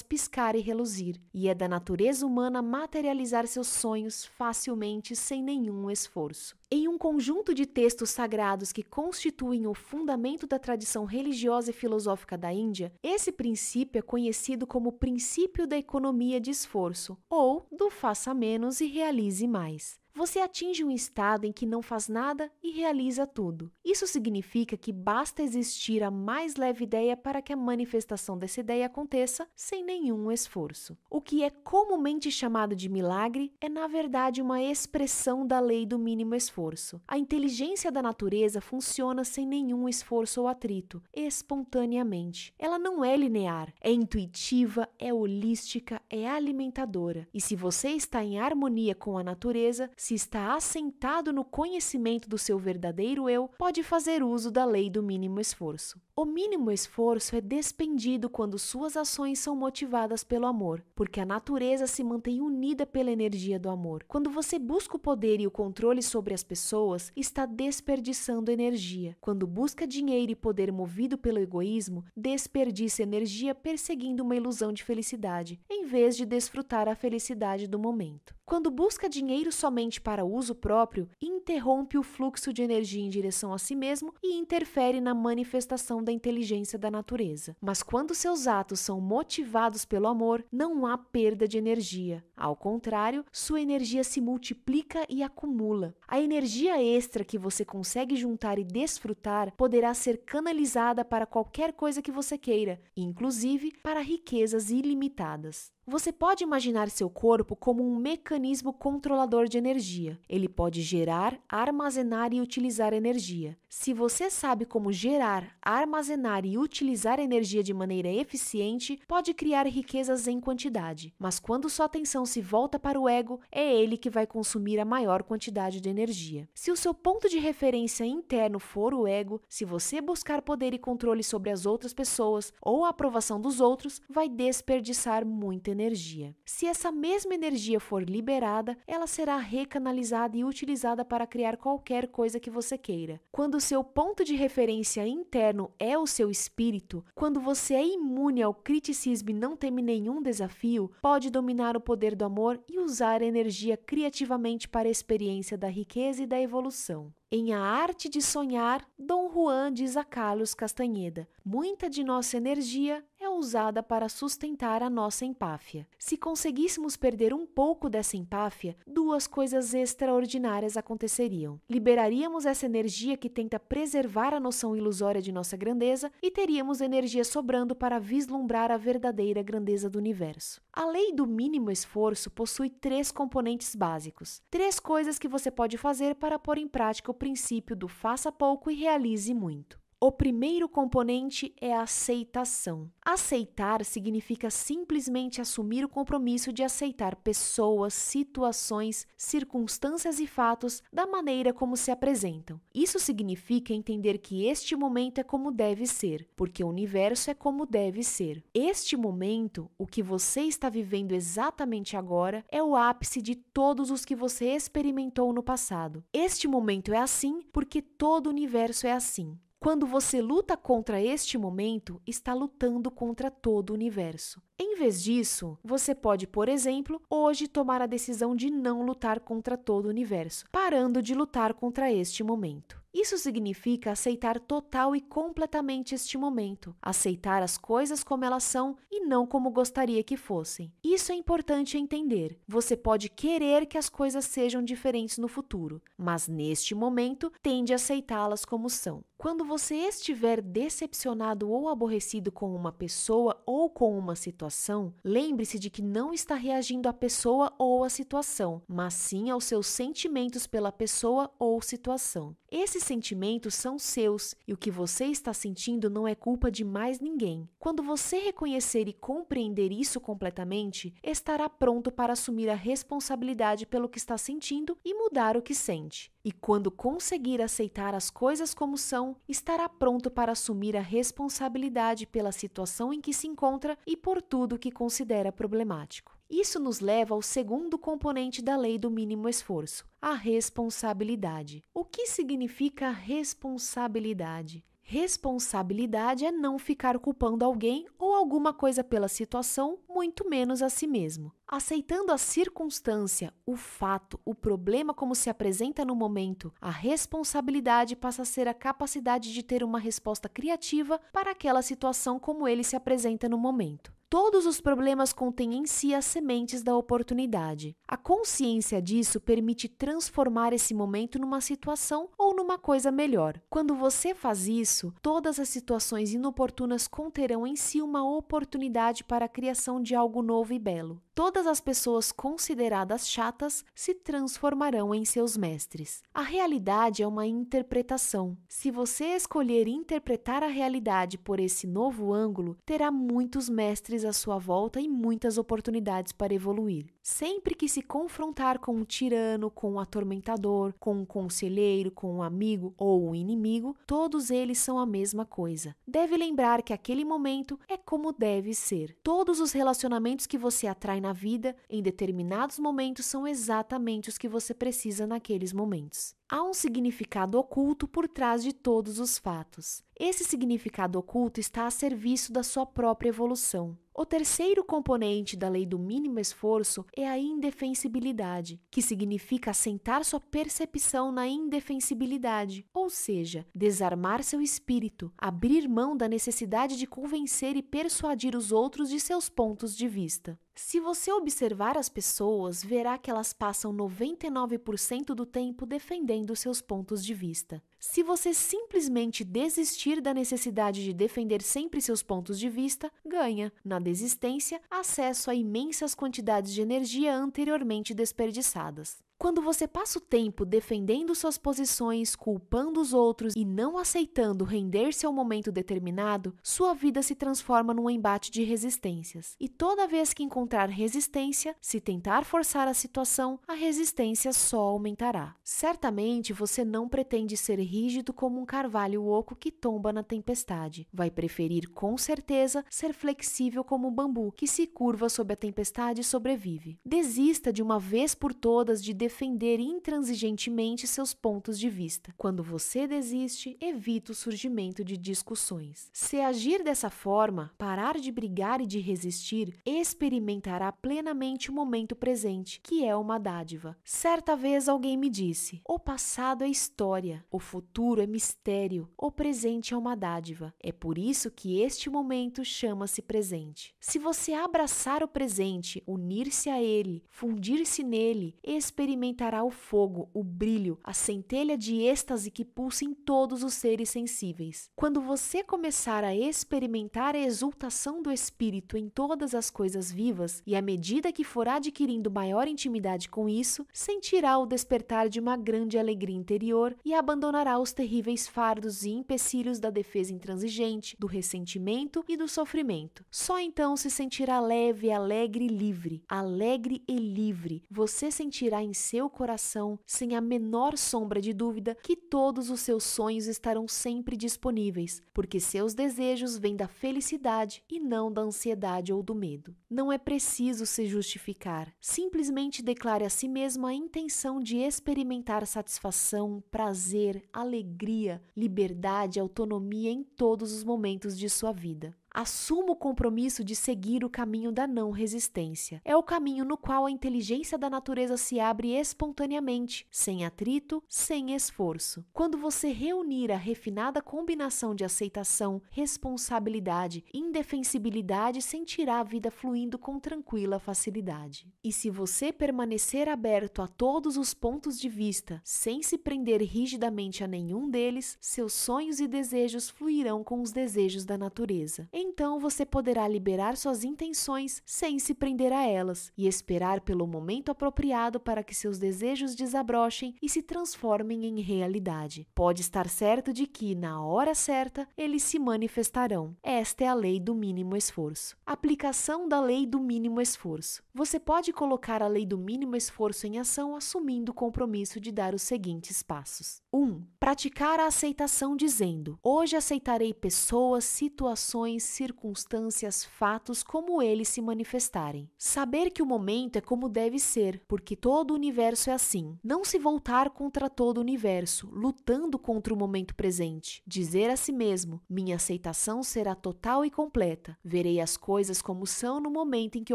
piscar e reluzir. E é da natureza humana materializar seus sonhos facilmente sem nenhum esforço. Em um conjunto de textos sagrados que constituem o fundamento da tradição religiosa e filosófica da Índia, esse princípio é conhecido como princípio da economia de esforço, ou do faça menos e realize mais você atinge um estado em que não faz nada e realiza tudo. Isso significa que basta existir a mais leve ideia para que a manifestação dessa ideia aconteça sem nenhum esforço. O que é comumente chamado de milagre é, na verdade, uma expressão da lei do mínimo esforço. A inteligência da natureza funciona sem nenhum esforço ou atrito, espontaneamente. Ela não é linear, é intuitiva, é holística, é alimentadora. E se você está em harmonia com a natureza, se está assentado no conhecimento do seu verdadeiro eu, pode fazer uso da lei do mínimo esforço. O mínimo esforço é despendido quando suas ações são motivadas pelo amor, porque a natureza se mantém unida pela energia do amor. Quando você busca o poder e o controle sobre as pessoas, está desperdiçando energia. Quando busca dinheiro e poder movido pelo egoísmo, desperdiça energia perseguindo uma ilusão de felicidade, em vez de desfrutar a felicidade do momento. Quando busca dinheiro somente para uso próprio, interrompe o fluxo de energia em direção a si mesmo e interfere na manifestação da inteligência da natureza. Mas quando seus atos são motivados pelo amor, não há perda de energia. Ao contrário, sua energia se multiplica e acumula. A energia extra que você consegue juntar e desfrutar poderá ser canalizada para qualquer coisa que você queira, inclusive para riquezas ilimitadas. Você pode imaginar seu corpo como um mecanismo controlador de energia. Ele pode gerar, armazenar e utilizar energia. Se você sabe como gerar, armazenar e utilizar energia de maneira eficiente, pode criar riquezas em quantidade. Mas quando sua atenção se volta para o ego, é ele que vai consumir a maior quantidade de energia. Se o seu ponto de referência interno for o ego, se você buscar poder e controle sobre as outras pessoas ou a aprovação dos outros, vai desperdiçar muita energia. Se essa mesma energia for liberada, ela será recanalizada e utilizada para criar qualquer coisa que você queira. Quando seu ponto de referência interno é o seu espírito, quando você é imune ao criticismo e não teme nenhum desafio, pode dominar o poder do amor e usar a energia criativamente para a experiência da riqueza e da evolução. Em A Arte de Sonhar, Dom Juan diz a Carlos Castanheda: muita de nossa energia é usada para sustentar a nossa empáfia. Se conseguíssemos perder um pouco dessa empáfia, duas coisas extraordinárias aconteceriam. Liberaríamos essa energia que tenta preservar a noção ilusória de nossa grandeza e teríamos energia sobrando para vislumbrar a verdadeira grandeza do universo. A lei do mínimo esforço possui três componentes básicos, três coisas que você pode fazer para pôr em prática o princípio do faça pouco e realize muito. O primeiro componente é a aceitação. Aceitar significa simplesmente assumir o compromisso de aceitar pessoas, situações, circunstâncias e fatos da maneira como se apresentam. Isso significa entender que este momento é como deve ser, porque o universo é como deve ser. Este momento, o que você está vivendo exatamente agora, é o ápice de todos os que você experimentou no passado. Este momento é assim porque todo o universo é assim. Quando você luta contra este momento, está lutando contra todo o universo. Em vez disso, você pode, por exemplo, hoje tomar a decisão de não lutar contra todo o universo, parando de lutar contra este momento. Isso significa aceitar total e completamente este momento, aceitar as coisas como elas são e não como gostaria que fossem. Isso é importante entender. Você pode querer que as coisas sejam diferentes no futuro, mas neste momento tende a aceitá-las como são. Quando você estiver decepcionado ou aborrecido com uma pessoa ou com uma situação, lembre-se de que não está reagindo à pessoa ou à situação, mas sim aos seus sentimentos pela pessoa ou situação. Esses sentimentos são seus e o que você está sentindo não é culpa de mais ninguém. Quando você reconhecer e compreender isso completamente, estará pronto para assumir a responsabilidade pelo que está sentindo e mudar o que sente. E quando conseguir aceitar as coisas como são, estará pronto para assumir a responsabilidade pela situação em que se encontra e por tudo que considera problemático. Isso nos leva ao segundo componente da lei do mínimo esforço, a responsabilidade. O que significa responsabilidade? Responsabilidade é não ficar culpando alguém ou alguma coisa pela situação, muito menos a si mesmo. Aceitando a circunstância, o fato, o problema como se apresenta no momento, a responsabilidade passa a ser a capacidade de ter uma resposta criativa para aquela situação como ele se apresenta no momento. Todos os problemas contêm em si as sementes da oportunidade. A consciência disso permite transformar esse momento numa situação ou numa coisa melhor. Quando você faz isso, todas as situações inoportunas conterão em si uma oportunidade para a criação de algo novo e belo. Todas as pessoas consideradas chatas se transformarão em seus mestres. A realidade é uma interpretação. Se você escolher interpretar a realidade por esse novo ângulo, terá muitos mestres à sua volta e muitas oportunidades para evoluir. Sempre que se confrontar com um tirano, com um atormentador, com um conselheiro, com um amigo ou um inimigo, todos eles são a mesma coisa. Deve lembrar que aquele momento é como deve ser. Todos os relacionamentos que você atrai na vida, em determinados momentos, são exatamente os que você precisa naqueles momentos. Há um significado oculto por trás de todos os fatos. Esse significado oculto está a serviço da sua própria evolução. O terceiro componente da lei do mínimo esforço é a indefensibilidade, que significa assentar sua percepção na indefensibilidade, ou seja, desarmar seu espírito, abrir mão da necessidade de convencer e persuadir os outros de seus pontos de vista. Se você observar as pessoas, verá que elas passam 99% do tempo defendendo seus pontos de vista. Se você simplesmente desistir da necessidade de defender sempre seus pontos de vista, ganha, na desistência, acesso a imensas quantidades de energia anteriormente desperdiçadas. Quando você passa o tempo defendendo suas posições, culpando os outros e não aceitando render-se ao momento determinado, sua vida se transforma num embate de resistências. E toda vez que encontrar resistência, se tentar forçar a situação, a resistência só aumentará. Certamente você não pretende ser rígido como um carvalho oco que tomba na tempestade. Vai preferir, com certeza, ser flexível como um bambu que se curva sob a tempestade e sobrevive. Desista de uma vez por todas de defender intransigentemente seus pontos de vista. Quando você desiste, evita o surgimento de discussões. Se agir dessa forma, parar de brigar e de resistir, experimentará plenamente o momento presente, que é uma dádiva. Certa vez alguém me disse: o passado é história, o futuro é mistério, o presente é uma dádiva. É por isso que este momento chama-se presente. Se você abraçar o presente, unir-se a ele, fundir-se nele, experimentar experimentará o fogo, o brilho, a centelha de êxtase que pulsa em todos os seres sensíveis. Quando você começar a experimentar a exultação do espírito em todas as coisas vivas, e à medida que for adquirindo maior intimidade com isso, sentirá o despertar de uma grande alegria interior e abandonará os terríveis fardos e empecilhos da defesa intransigente, do ressentimento e do sofrimento. Só então se sentirá leve, alegre e livre. Alegre e livre, você sentirá em seu coração, sem a menor sombra de dúvida, que todos os seus sonhos estarão sempre disponíveis, porque seus desejos vêm da felicidade e não da ansiedade ou do medo. Não é preciso se justificar, simplesmente declare a si mesmo a intenção de experimentar satisfação, prazer, alegria, liberdade, autonomia em todos os momentos de sua vida. Assuma o compromisso de seguir o caminho da não resistência. É o caminho no qual a inteligência da natureza se abre espontaneamente, sem atrito, sem esforço. Quando você reunir a refinada combinação de aceitação, responsabilidade indefensibilidade, sentirá a vida fluindo com tranquila facilidade. E se você permanecer aberto a todos os pontos de vista, sem se prender rigidamente a nenhum deles, seus sonhos e desejos fluirão com os desejos da natureza. Em então você poderá liberar suas intenções sem se prender a elas e esperar pelo momento apropriado para que seus desejos desabrochem e se transformem em realidade. Pode estar certo de que, na hora certa, eles se manifestarão. Esta é a lei do mínimo esforço. Aplicação da lei do mínimo esforço. Você pode colocar a lei do mínimo esforço em ação assumindo o compromisso de dar os seguintes passos. 1. Um, praticar a aceitação dizendo: Hoje aceitarei pessoas, situações, circunstâncias, fatos como eles se manifestarem. Saber que o momento é como deve ser, porque todo o universo é assim. Não se voltar contra todo o universo, lutando contra o momento presente. Dizer a si mesmo: minha aceitação será total e completa. Verei as coisas como são no momento em que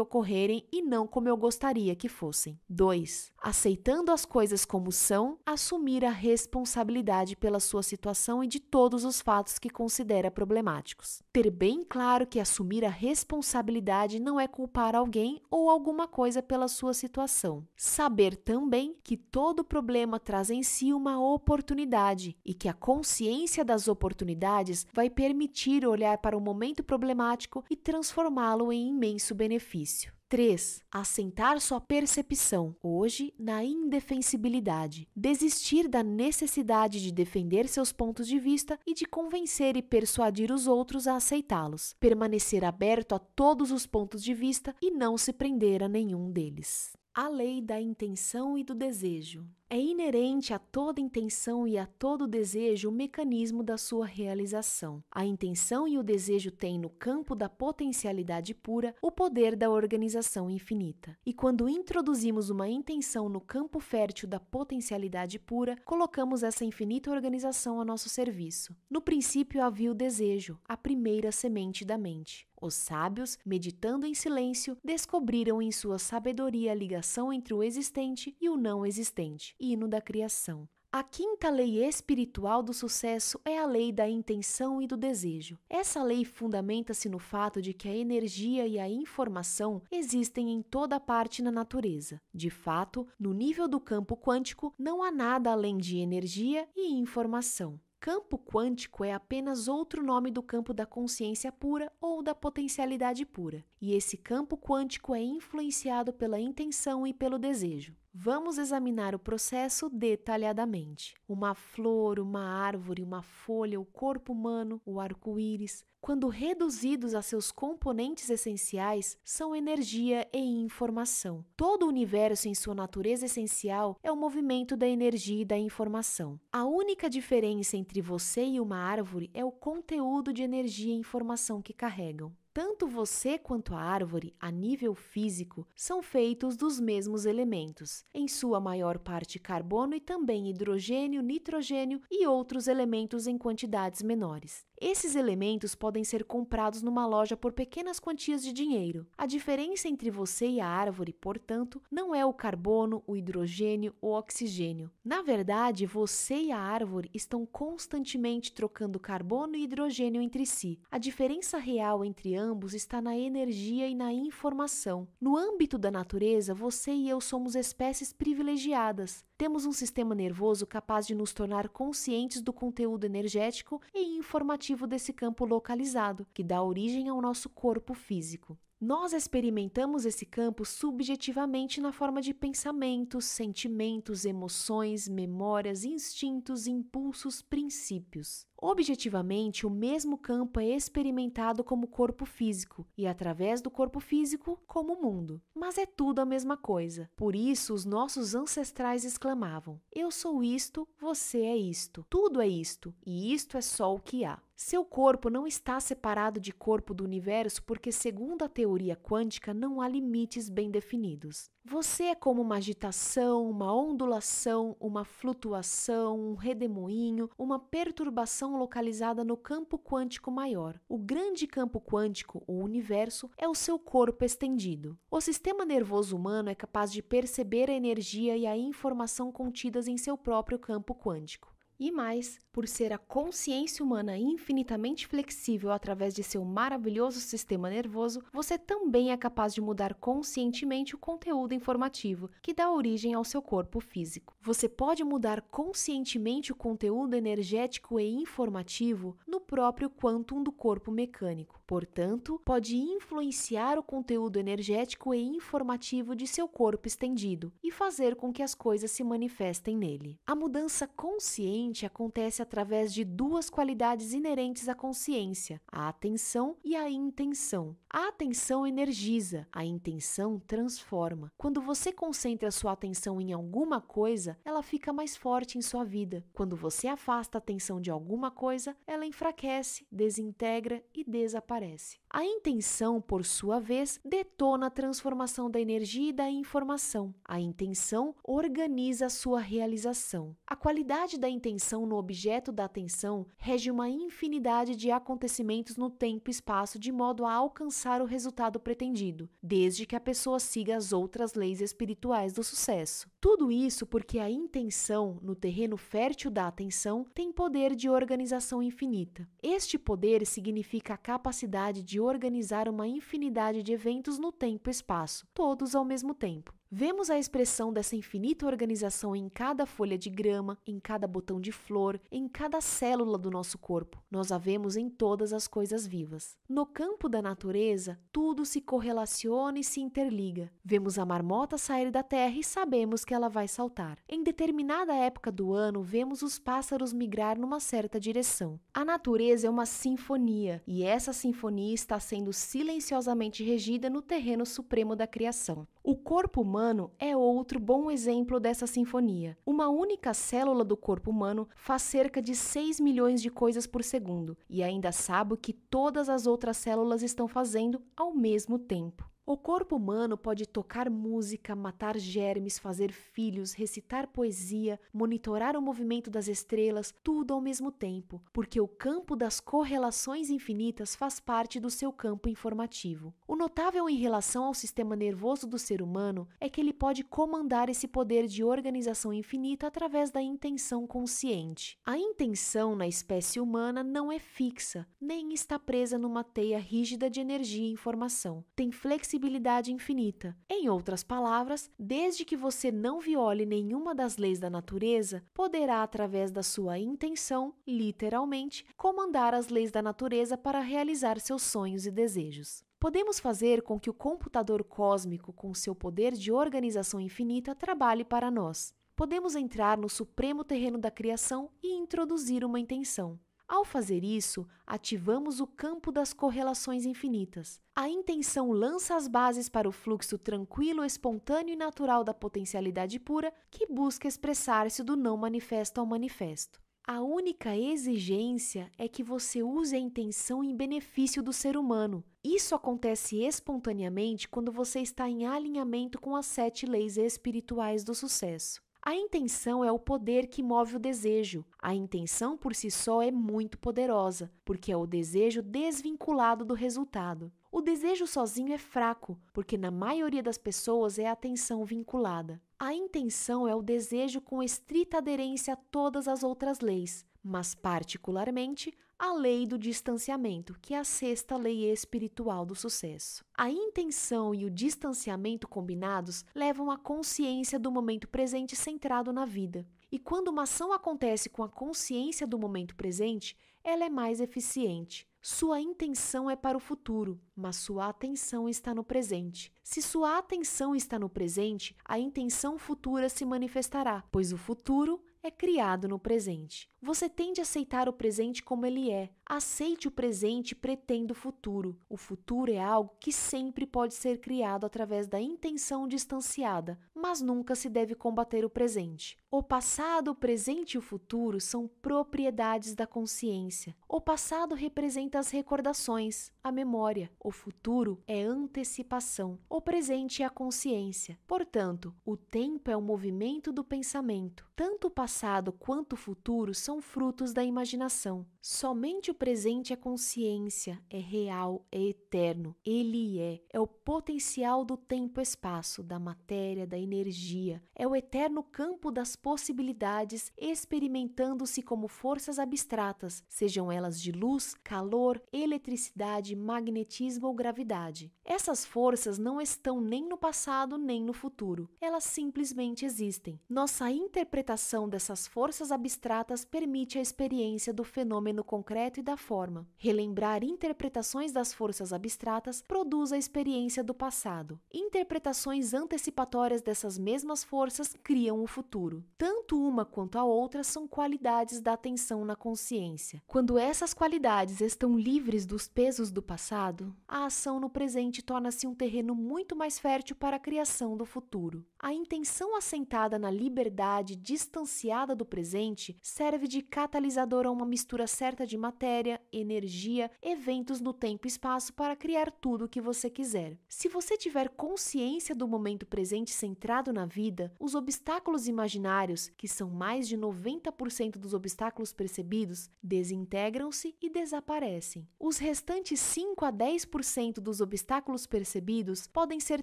ocorrerem e não como eu gostaria que fossem. 2. Aceitando as coisas como são, assumir a responsabilidade pela sua situação e de todos os fatos que considera problemáticos. Ter bem claro que assumir a responsabilidade não é culpar alguém ou alguma coisa pela sua situação. Saber também que todo problema traz em si uma oportunidade e que a consciência das oportunidades vai permitir olhar para o momento problemático e transformá-lo em imenso benefício. 3. Assentar sua percepção, hoje, na indefensibilidade. Desistir da necessidade de defender seus pontos de vista e de convencer e persuadir os outros a aceitá-los. Permanecer aberto a todos os pontos de vista e não se prender a nenhum deles. A lei da intenção e do desejo. É inerente a toda intenção e a todo desejo o mecanismo da sua realização. A intenção e o desejo têm, no campo da potencialidade pura, o poder da organização infinita. E quando introduzimos uma intenção no campo fértil da potencialidade pura, colocamos essa infinita organização a nosso serviço. No princípio havia o desejo, a primeira semente da mente. Os sábios, meditando em silêncio, descobriram em sua sabedoria a ligação entre o existente e o não existente hino da criação. A quinta lei espiritual do sucesso é a lei da intenção e do desejo. Essa lei fundamenta-se no fato de que a energia e a informação existem em toda parte na natureza. De fato, no nível do campo quântico, não há nada além de energia e informação. Campo quântico é apenas outro nome do campo da consciência pura ou da potencialidade pura, e esse campo quântico é influenciado pela intenção e pelo desejo. Vamos examinar o processo detalhadamente. Uma flor, uma árvore, uma folha, o corpo humano, o arco-íris, quando reduzidos a seus componentes essenciais, são energia e informação. Todo o universo, em sua natureza essencial, é o movimento da energia e da informação. A única diferença entre você e uma árvore é o conteúdo de energia e informação que carregam. Tanto você quanto a árvore, a nível físico, são feitos dos mesmos elementos, em sua maior parte carbono e também hidrogênio, nitrogênio e outros elementos em quantidades menores. Esses elementos podem ser comprados numa loja por pequenas quantias de dinheiro. A diferença entre você e a árvore, portanto, não é o carbono, o hidrogênio ou o oxigênio. Na verdade, você e a árvore estão constantemente trocando carbono e hidrogênio entre si. A diferença real entre ambos está na energia e na informação. No âmbito da natureza, você e eu somos espécies privilegiadas. Temos um sistema nervoso capaz de nos tornar conscientes do conteúdo energético e informativo desse campo localizado, que dá origem ao nosso corpo físico. Nós experimentamos esse campo subjetivamente na forma de pensamentos, sentimentos, emoções, memórias, instintos, impulsos, princípios. Objetivamente, o mesmo campo é experimentado como corpo físico e, através do corpo físico, como mundo. Mas é tudo a mesma coisa. Por isso, os nossos ancestrais exclamavam: Eu sou isto, você é isto, tudo é isto, e isto é só o que há. Seu corpo não está separado de corpo do universo porque, segundo a teoria quântica, não há limites bem definidos. Você é como uma agitação, uma ondulação, uma flutuação, um redemoinho, uma perturbação localizada no campo quântico maior. O grande campo quântico, o universo, é o seu corpo estendido. O sistema nervoso humano é capaz de perceber a energia e a informação contidas em seu próprio campo quântico. E mais, por ser a consciência humana infinitamente flexível através de seu maravilhoso sistema nervoso, você também é capaz de mudar conscientemente o conteúdo informativo que dá origem ao seu corpo físico. Você pode mudar conscientemente o conteúdo energético e informativo no próprio quantum do corpo mecânico. Portanto, pode influenciar o conteúdo energético e informativo de seu corpo estendido e fazer com que as coisas se manifestem nele. A mudança consciente acontece através de duas qualidades inerentes à consciência: a atenção e a intenção. A atenção energiza, a intenção transforma. Quando você concentra sua atenção em alguma coisa, ela fica mais forte em sua vida. Quando você afasta a atenção de alguma coisa, ela enfraquece, desintegra e desaparece aparece. A intenção, por sua vez, detona a transformação da energia e da informação. A intenção organiza a sua realização. A qualidade da intenção no objeto da atenção rege uma infinidade de acontecimentos no tempo e espaço de modo a alcançar o resultado pretendido, desde que a pessoa siga as outras leis espirituais do sucesso. Tudo isso porque a intenção, no terreno fértil da atenção, tem poder de organização infinita. Este poder significa a capacidade de organizar uma infinidade de eventos no tempo e espaço, todos ao mesmo tempo. Vemos a expressão dessa infinita organização em cada folha de grama, em cada botão de flor, em cada célula do nosso corpo. Nós a vemos em todas as coisas vivas. No campo da natureza, tudo se correlaciona e se interliga. Vemos a marmota sair da terra e sabemos que ela vai saltar. Em determinada época do ano, vemos os pássaros migrar numa certa direção. A natureza é uma sinfonia, e essa sinfonia está sendo silenciosamente regida no terreno supremo da criação. O corpo humano é outro bom exemplo dessa sinfonia. Uma única célula do corpo humano faz cerca de 6 milhões de coisas por segundo e ainda sabe o que todas as outras células estão fazendo ao mesmo tempo. O corpo humano pode tocar música, matar germes, fazer filhos, recitar poesia, monitorar o movimento das estrelas, tudo ao mesmo tempo, porque o campo das correlações infinitas faz parte do seu campo informativo. O notável em relação ao sistema nervoso do ser humano é que ele pode comandar esse poder de organização infinita através da intenção consciente. A intenção na espécie humana não é fixa, nem está presa numa teia rígida de energia e informação. Tem flexibilidade flexibilidade infinita. Em outras palavras, desde que você não viole nenhuma das leis da natureza, poderá, através da sua intenção, literalmente, comandar as leis da natureza para realizar seus sonhos e desejos. Podemos fazer com que o computador cósmico, com seu poder de organização infinita, trabalhe para nós. Podemos entrar no supremo terreno da criação e introduzir uma intenção. Ao fazer isso, ativamos o campo das correlações infinitas. A intenção lança as bases para o fluxo tranquilo, espontâneo e natural da potencialidade pura que busca expressar-se do não manifesto ao manifesto. A única exigência é que você use a intenção em benefício do ser humano. Isso acontece espontaneamente quando você está em alinhamento com as sete leis espirituais do sucesso. A intenção é o poder que move o desejo. A intenção por si só é muito poderosa, porque é o desejo desvinculado do resultado. O desejo sozinho é fraco, porque na maioria das pessoas é a atenção vinculada. A intenção é o desejo com estrita aderência a todas as outras leis, mas particularmente a lei do distanciamento, que é a sexta lei espiritual do sucesso. A intenção e o distanciamento combinados levam à consciência do momento presente centrado na vida. E quando uma ação acontece com a consciência do momento presente, ela é mais eficiente. Sua intenção é para o futuro, mas sua atenção está no presente. Se sua atenção está no presente, a intenção futura se manifestará, pois o futuro é criado no presente. Você tende a aceitar o presente como ele é. Aceite o presente pretendo o futuro. O futuro é algo que sempre pode ser criado através da intenção distanciada, mas nunca se deve combater o presente. O passado, o presente e o futuro são propriedades da consciência. O passado representa as recordações, a memória. O futuro é antecipação. O presente é a consciência. Portanto, o tempo é o movimento do pensamento. Tanto o passado quanto o futuro são são frutos da imaginação. Somente o presente é consciência, é real, é eterno. Ele é. É o potencial do tempo-espaço, da matéria, da energia. É o eterno campo das possibilidades, experimentando-se como forças abstratas, sejam elas de luz, calor, eletricidade, magnetismo ou gravidade. Essas forças não estão nem no passado nem no futuro. Elas simplesmente existem. Nossa interpretação dessas forças abstratas permite a experiência do fenômeno concreto e da forma. Relembrar interpretações das forças abstratas produz a experiência do passado. Interpretações antecipatórias dessas mesmas forças criam o futuro. Tanto uma quanto a outra são qualidades da atenção na consciência. Quando essas qualidades estão livres dos pesos do passado, a ação no presente torna-se um terreno muito mais fértil para a criação do futuro. A intenção assentada na liberdade distanciada do presente serve de catalisador a uma mistura certa de matéria, energia, eventos no tempo e espaço para criar tudo o que você quiser. Se você tiver consciência do momento presente centrado na vida, os obstáculos imaginários, que são mais de 90% dos obstáculos percebidos, desintegram-se e desaparecem. Os restantes 5 a 10% dos obstáculos percebidos podem ser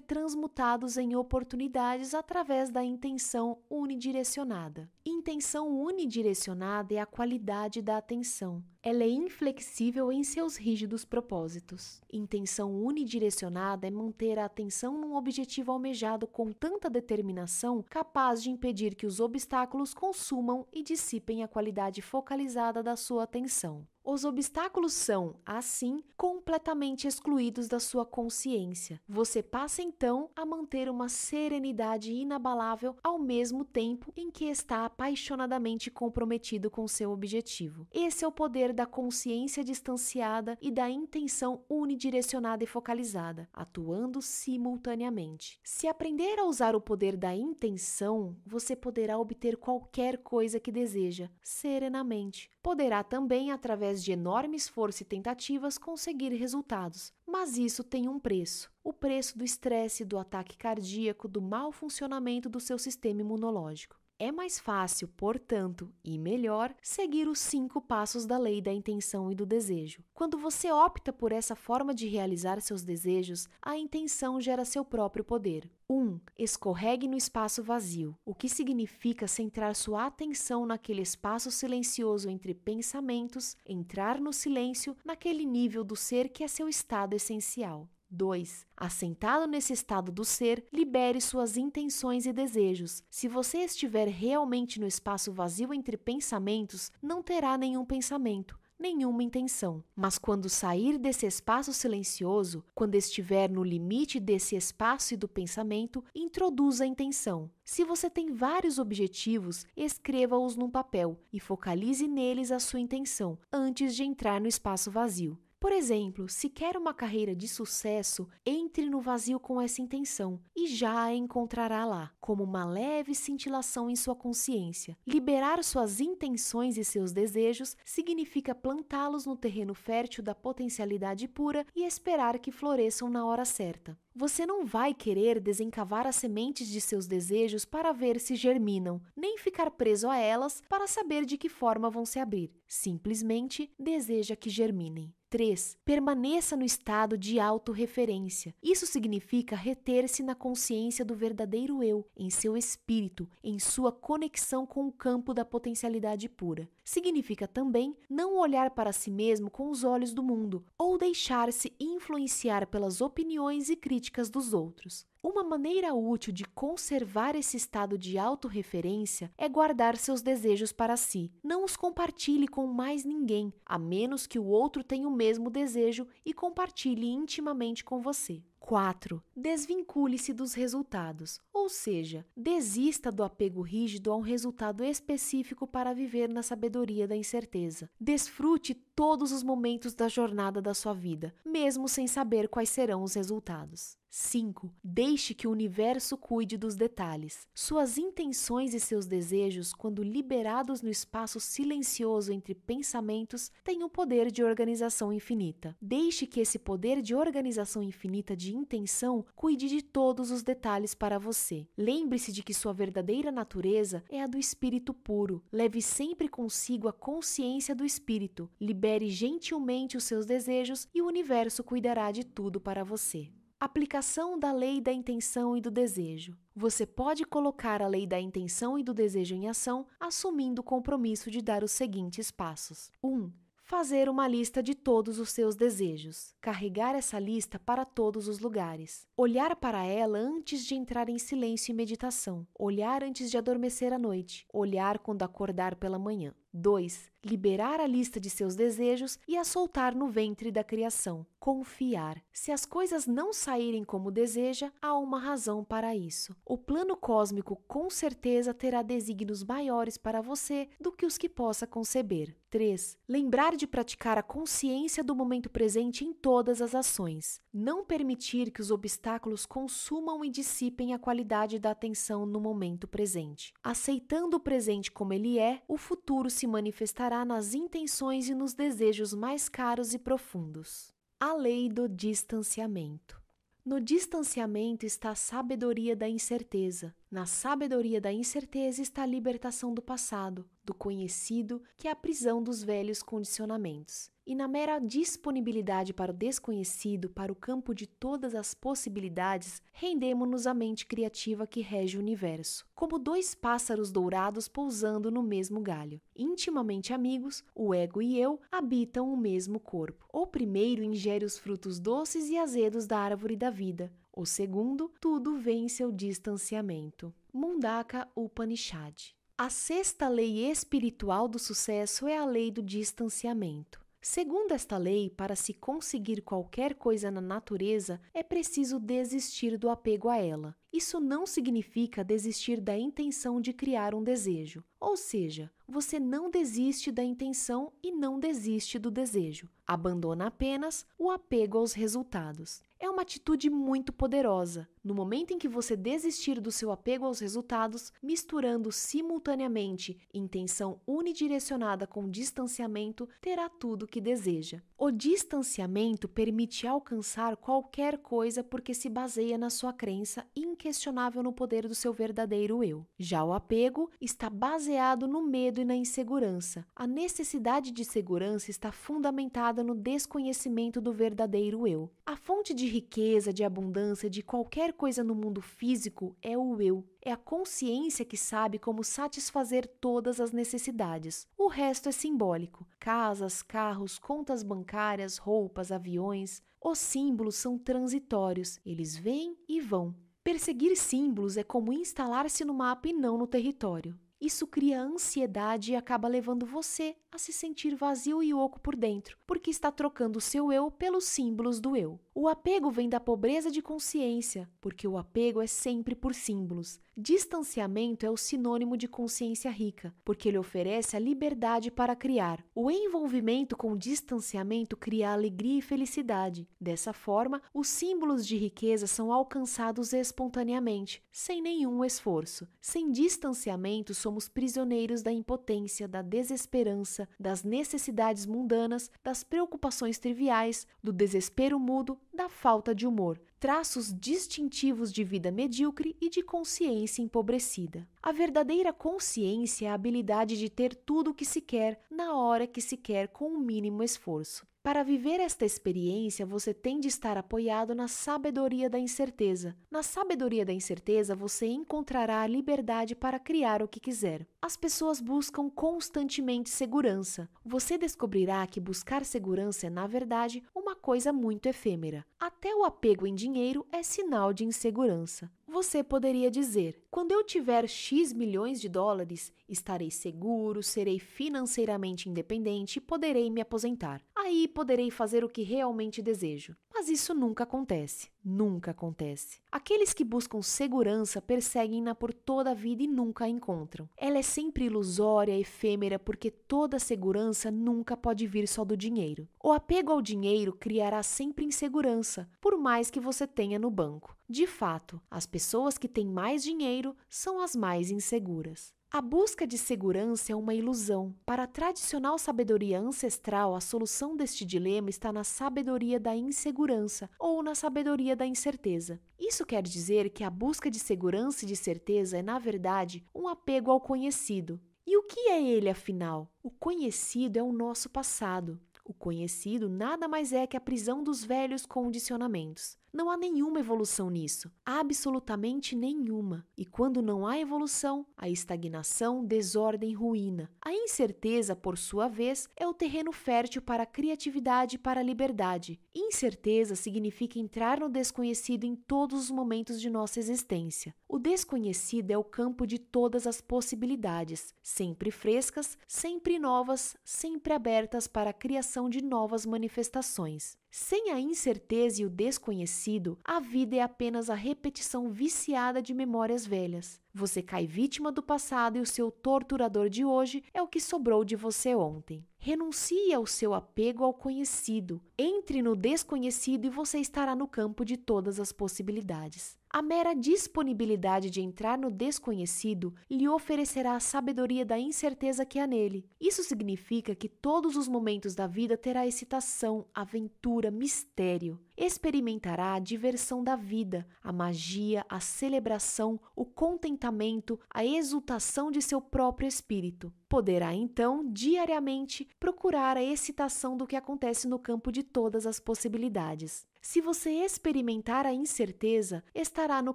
transmutados em oportunidades através da intenção unidirecionada. Intenção unidirecionada é a qualidade da atenção. Ela é inflexível em seus rígidos propósitos. Intenção unidirecionada é manter a atenção num objetivo almejado com tanta determinação capaz de impedir que os obstáculos consumam e dissipem a qualidade focalizada da sua atenção. Os obstáculos são, assim, completamente excluídos da sua consciência. Você passa então a manter uma serenidade inabalável ao mesmo tempo em que está apaixonadamente comprometido com seu objetivo. Esse é o poder da consciência distanciada e da intenção unidirecionada e focalizada, atuando simultaneamente. Se aprender a usar o poder da intenção, você poderá obter qualquer coisa que deseja, serenamente. Poderá também, através de enorme esforço e tentativas, conseguir resultados. Mas isso tem um preço: o preço do estresse, do ataque cardíaco, do mau funcionamento do seu sistema imunológico. É mais fácil, portanto, e melhor, seguir os cinco passos da lei da intenção e do desejo. Quando você opta por essa forma de realizar seus desejos, a intenção gera seu próprio poder. 1. Um, escorregue no espaço vazio, o que significa centrar sua atenção naquele espaço silencioso entre pensamentos, entrar no silêncio, naquele nível do ser que é seu estado essencial. 2. Assentado nesse estado do ser, libere suas intenções e desejos. Se você estiver realmente no espaço vazio entre pensamentos, não terá nenhum pensamento nenhuma intenção. Mas quando sair desse espaço silencioso, quando estiver no limite desse espaço e do pensamento, introduza a intenção. Se você tem vários objetivos, escreva-os num papel e focalize neles a sua intenção antes de entrar no espaço vazio. Por exemplo, se quer uma carreira de sucesso, entre no vazio com essa intenção e já a encontrará lá, como uma leve cintilação em sua consciência. Liberar suas intenções e seus desejos significa plantá-los no terreno fértil da potencialidade pura e esperar que floresçam na hora certa. Você não vai querer desencavar as sementes de seus desejos para ver se germinam, nem ficar preso a elas para saber de que forma vão se abrir. Simplesmente deseja que germinem. 3. Permaneça no estado de autorreferência. Isso significa reter-se na consciência do verdadeiro eu, em seu espírito, em sua conexão com o campo da potencialidade pura. Significa também não olhar para si mesmo com os olhos do mundo ou deixar-se influenciar pelas opiniões e críticas dos outros. Uma maneira útil de conservar esse estado de autorreferência é guardar seus desejos para si. Não os compartilhe com mais ninguém, a menos que o outro tenha o mesmo desejo e compartilhe intimamente com você. 4. Desvincule-se dos resultados, ou seja, desista do apego rígido a um resultado específico para viver na sabedoria da incerteza. Desfrute todos os momentos da jornada da sua vida, mesmo sem saber quais serão os resultados. 5. Deixe que o universo cuide dos detalhes. Suas intenções e seus desejos, quando liberados no espaço silencioso entre pensamentos, têm um poder de organização infinita. Deixe que esse poder de organização infinita de intenção cuide de todos os detalhes para você. Lembre-se de que sua verdadeira natureza é a do espírito puro. Leve sempre consigo a consciência do espírito. Libere gentilmente os seus desejos e o universo cuidará de tudo para você. Aplicação da lei da intenção e do desejo. Você pode colocar a lei da intenção e do desejo em ação, assumindo o compromisso de dar os seguintes passos: 1. Um, fazer uma lista de todos os seus desejos. Carregar essa lista para todos os lugares. Olhar para ela antes de entrar em silêncio e meditação. Olhar antes de adormecer à noite. Olhar quando acordar pela manhã. 2. Liberar a lista de seus desejos e a soltar no ventre da criação. Confiar. Se as coisas não saírem como deseja, há uma razão para isso. O plano cósmico com certeza terá desígnios maiores para você do que os que possa conceber. 3. Lembrar de praticar a consciência do momento presente em todas as ações. Não permitir que os obstáculos consumam e dissipem a qualidade da atenção no momento presente. Aceitando o presente como ele é, o futuro se manifestará nas intenções e nos desejos mais caros e profundos. A lei do distanciamento. No distanciamento está a sabedoria da incerteza. Na sabedoria da incerteza está a libertação do passado, do conhecido, que é a prisão dos velhos condicionamentos e na mera disponibilidade para o desconhecido, para o campo de todas as possibilidades, rendemos-nos à mente criativa que rege o universo, como dois pássaros dourados pousando no mesmo galho. Intimamente amigos, o ego e eu habitam o mesmo corpo. O primeiro ingere os frutos doces e azedos da árvore da vida. O segundo, tudo vem em seu distanciamento. Mundaka Upanishad. A sexta lei espiritual do sucesso é a lei do distanciamento. Segundo esta lei, para se conseguir qualquer coisa na natureza, é preciso desistir do apego a ela. Isso não significa desistir da intenção de criar um desejo. Ou seja, você não desiste da intenção e não desiste do desejo. Abandona apenas o apego aos resultados. É uma atitude muito poderosa. No momento em que você desistir do seu apego aos resultados, misturando simultaneamente intenção unidirecionada com distanciamento, terá tudo o que deseja. O distanciamento permite alcançar qualquer coisa porque se baseia na sua crença inquestionável no poder do seu verdadeiro eu. Já o apego está baseado no medo e na insegurança. A necessidade de segurança está fundamentada no desconhecimento do verdadeiro eu. A fonte de riqueza, de abundância, de qualquer coisa no mundo físico é o eu. É a consciência que sabe como satisfazer todas as necessidades. O resto é simbólico: casas, carros, contas bancárias, roupas, aviões. Os símbolos são transitórios, eles vêm e vão. Perseguir símbolos é como instalar-se no mapa e não no território. Isso cria ansiedade e acaba levando você a se sentir vazio e oco por dentro, porque está trocando o seu eu pelos símbolos do eu. O apego vem da pobreza de consciência, porque o apego é sempre por símbolos. Distanciamento é o sinônimo de consciência rica, porque ele oferece a liberdade para criar. O envolvimento com distanciamento cria alegria e felicidade. Dessa forma, os símbolos de riqueza são alcançados espontaneamente, sem nenhum esforço. Sem distanciamento, somos prisioneiros da impotência, da desesperança, das necessidades mundanas, das preocupações triviais, do desespero mudo, da falta de humor, traços distintivos de vida medíocre e de consciência empobrecida. A verdadeira consciência é a habilidade de ter tudo o que se quer, na hora que se quer, com o mínimo esforço. Para viver esta experiência, você tem de estar apoiado na sabedoria da incerteza. Na sabedoria da incerteza, você encontrará a liberdade para criar o que quiser. As pessoas buscam constantemente segurança. Você descobrirá que buscar segurança é, na verdade, uma coisa muito efêmera. Até o apego em dinheiro é sinal de insegurança. Você poderia dizer: quando eu tiver X milhões de dólares, estarei seguro, serei financeiramente independente e poderei me aposentar. Aí poderei fazer o que realmente desejo. Mas isso nunca acontece. Nunca acontece. Aqueles que buscam segurança perseguem-na por toda a vida e nunca a encontram. Ela é sempre ilusória, efêmera, porque toda segurança nunca pode vir só do dinheiro. O apego ao dinheiro criará sempre insegurança, por mais que você tenha no banco. De fato, as pessoas que têm mais dinheiro são as mais inseguras. A busca de segurança é uma ilusão. Para a tradicional sabedoria ancestral, a solução deste dilema está na sabedoria da insegurança ou na sabedoria da incerteza. Isso quer dizer que a busca de segurança e de certeza é, na verdade, um apego ao conhecido. E o que é ele, afinal? O conhecido é o nosso passado. O conhecido nada mais é que a prisão dos velhos condicionamentos. Não há nenhuma evolução nisso, absolutamente nenhuma. E quando não há evolução, a estagnação, desordem, ruína. A incerteza, por sua vez, é o terreno fértil para a criatividade e para a liberdade. Incerteza significa entrar no desconhecido em todos os momentos de nossa existência. O desconhecido é o campo de todas as possibilidades, sempre frescas, sempre novas, sempre abertas para a criação de novas manifestações. Sem a incerteza e o desconhecido, a vida é apenas a repetição viciada de memórias velhas. Você cai vítima do passado e o seu torturador de hoje é o que sobrou de você ontem. Renuncie ao seu apego ao conhecido. Entre no desconhecido e você estará no campo de todas as possibilidades. A mera disponibilidade de entrar no desconhecido lhe oferecerá a sabedoria da incerteza que há nele. Isso significa que todos os momentos da vida terá excitação, aventura, mistério. Experimentará a diversão da vida, a magia, a celebração, o contentamento, a exultação de seu próprio espírito. Poderá então, diariamente, procurar a excitação do que acontece no campo de todas as possibilidades. Se você experimentar a incerteza, estará no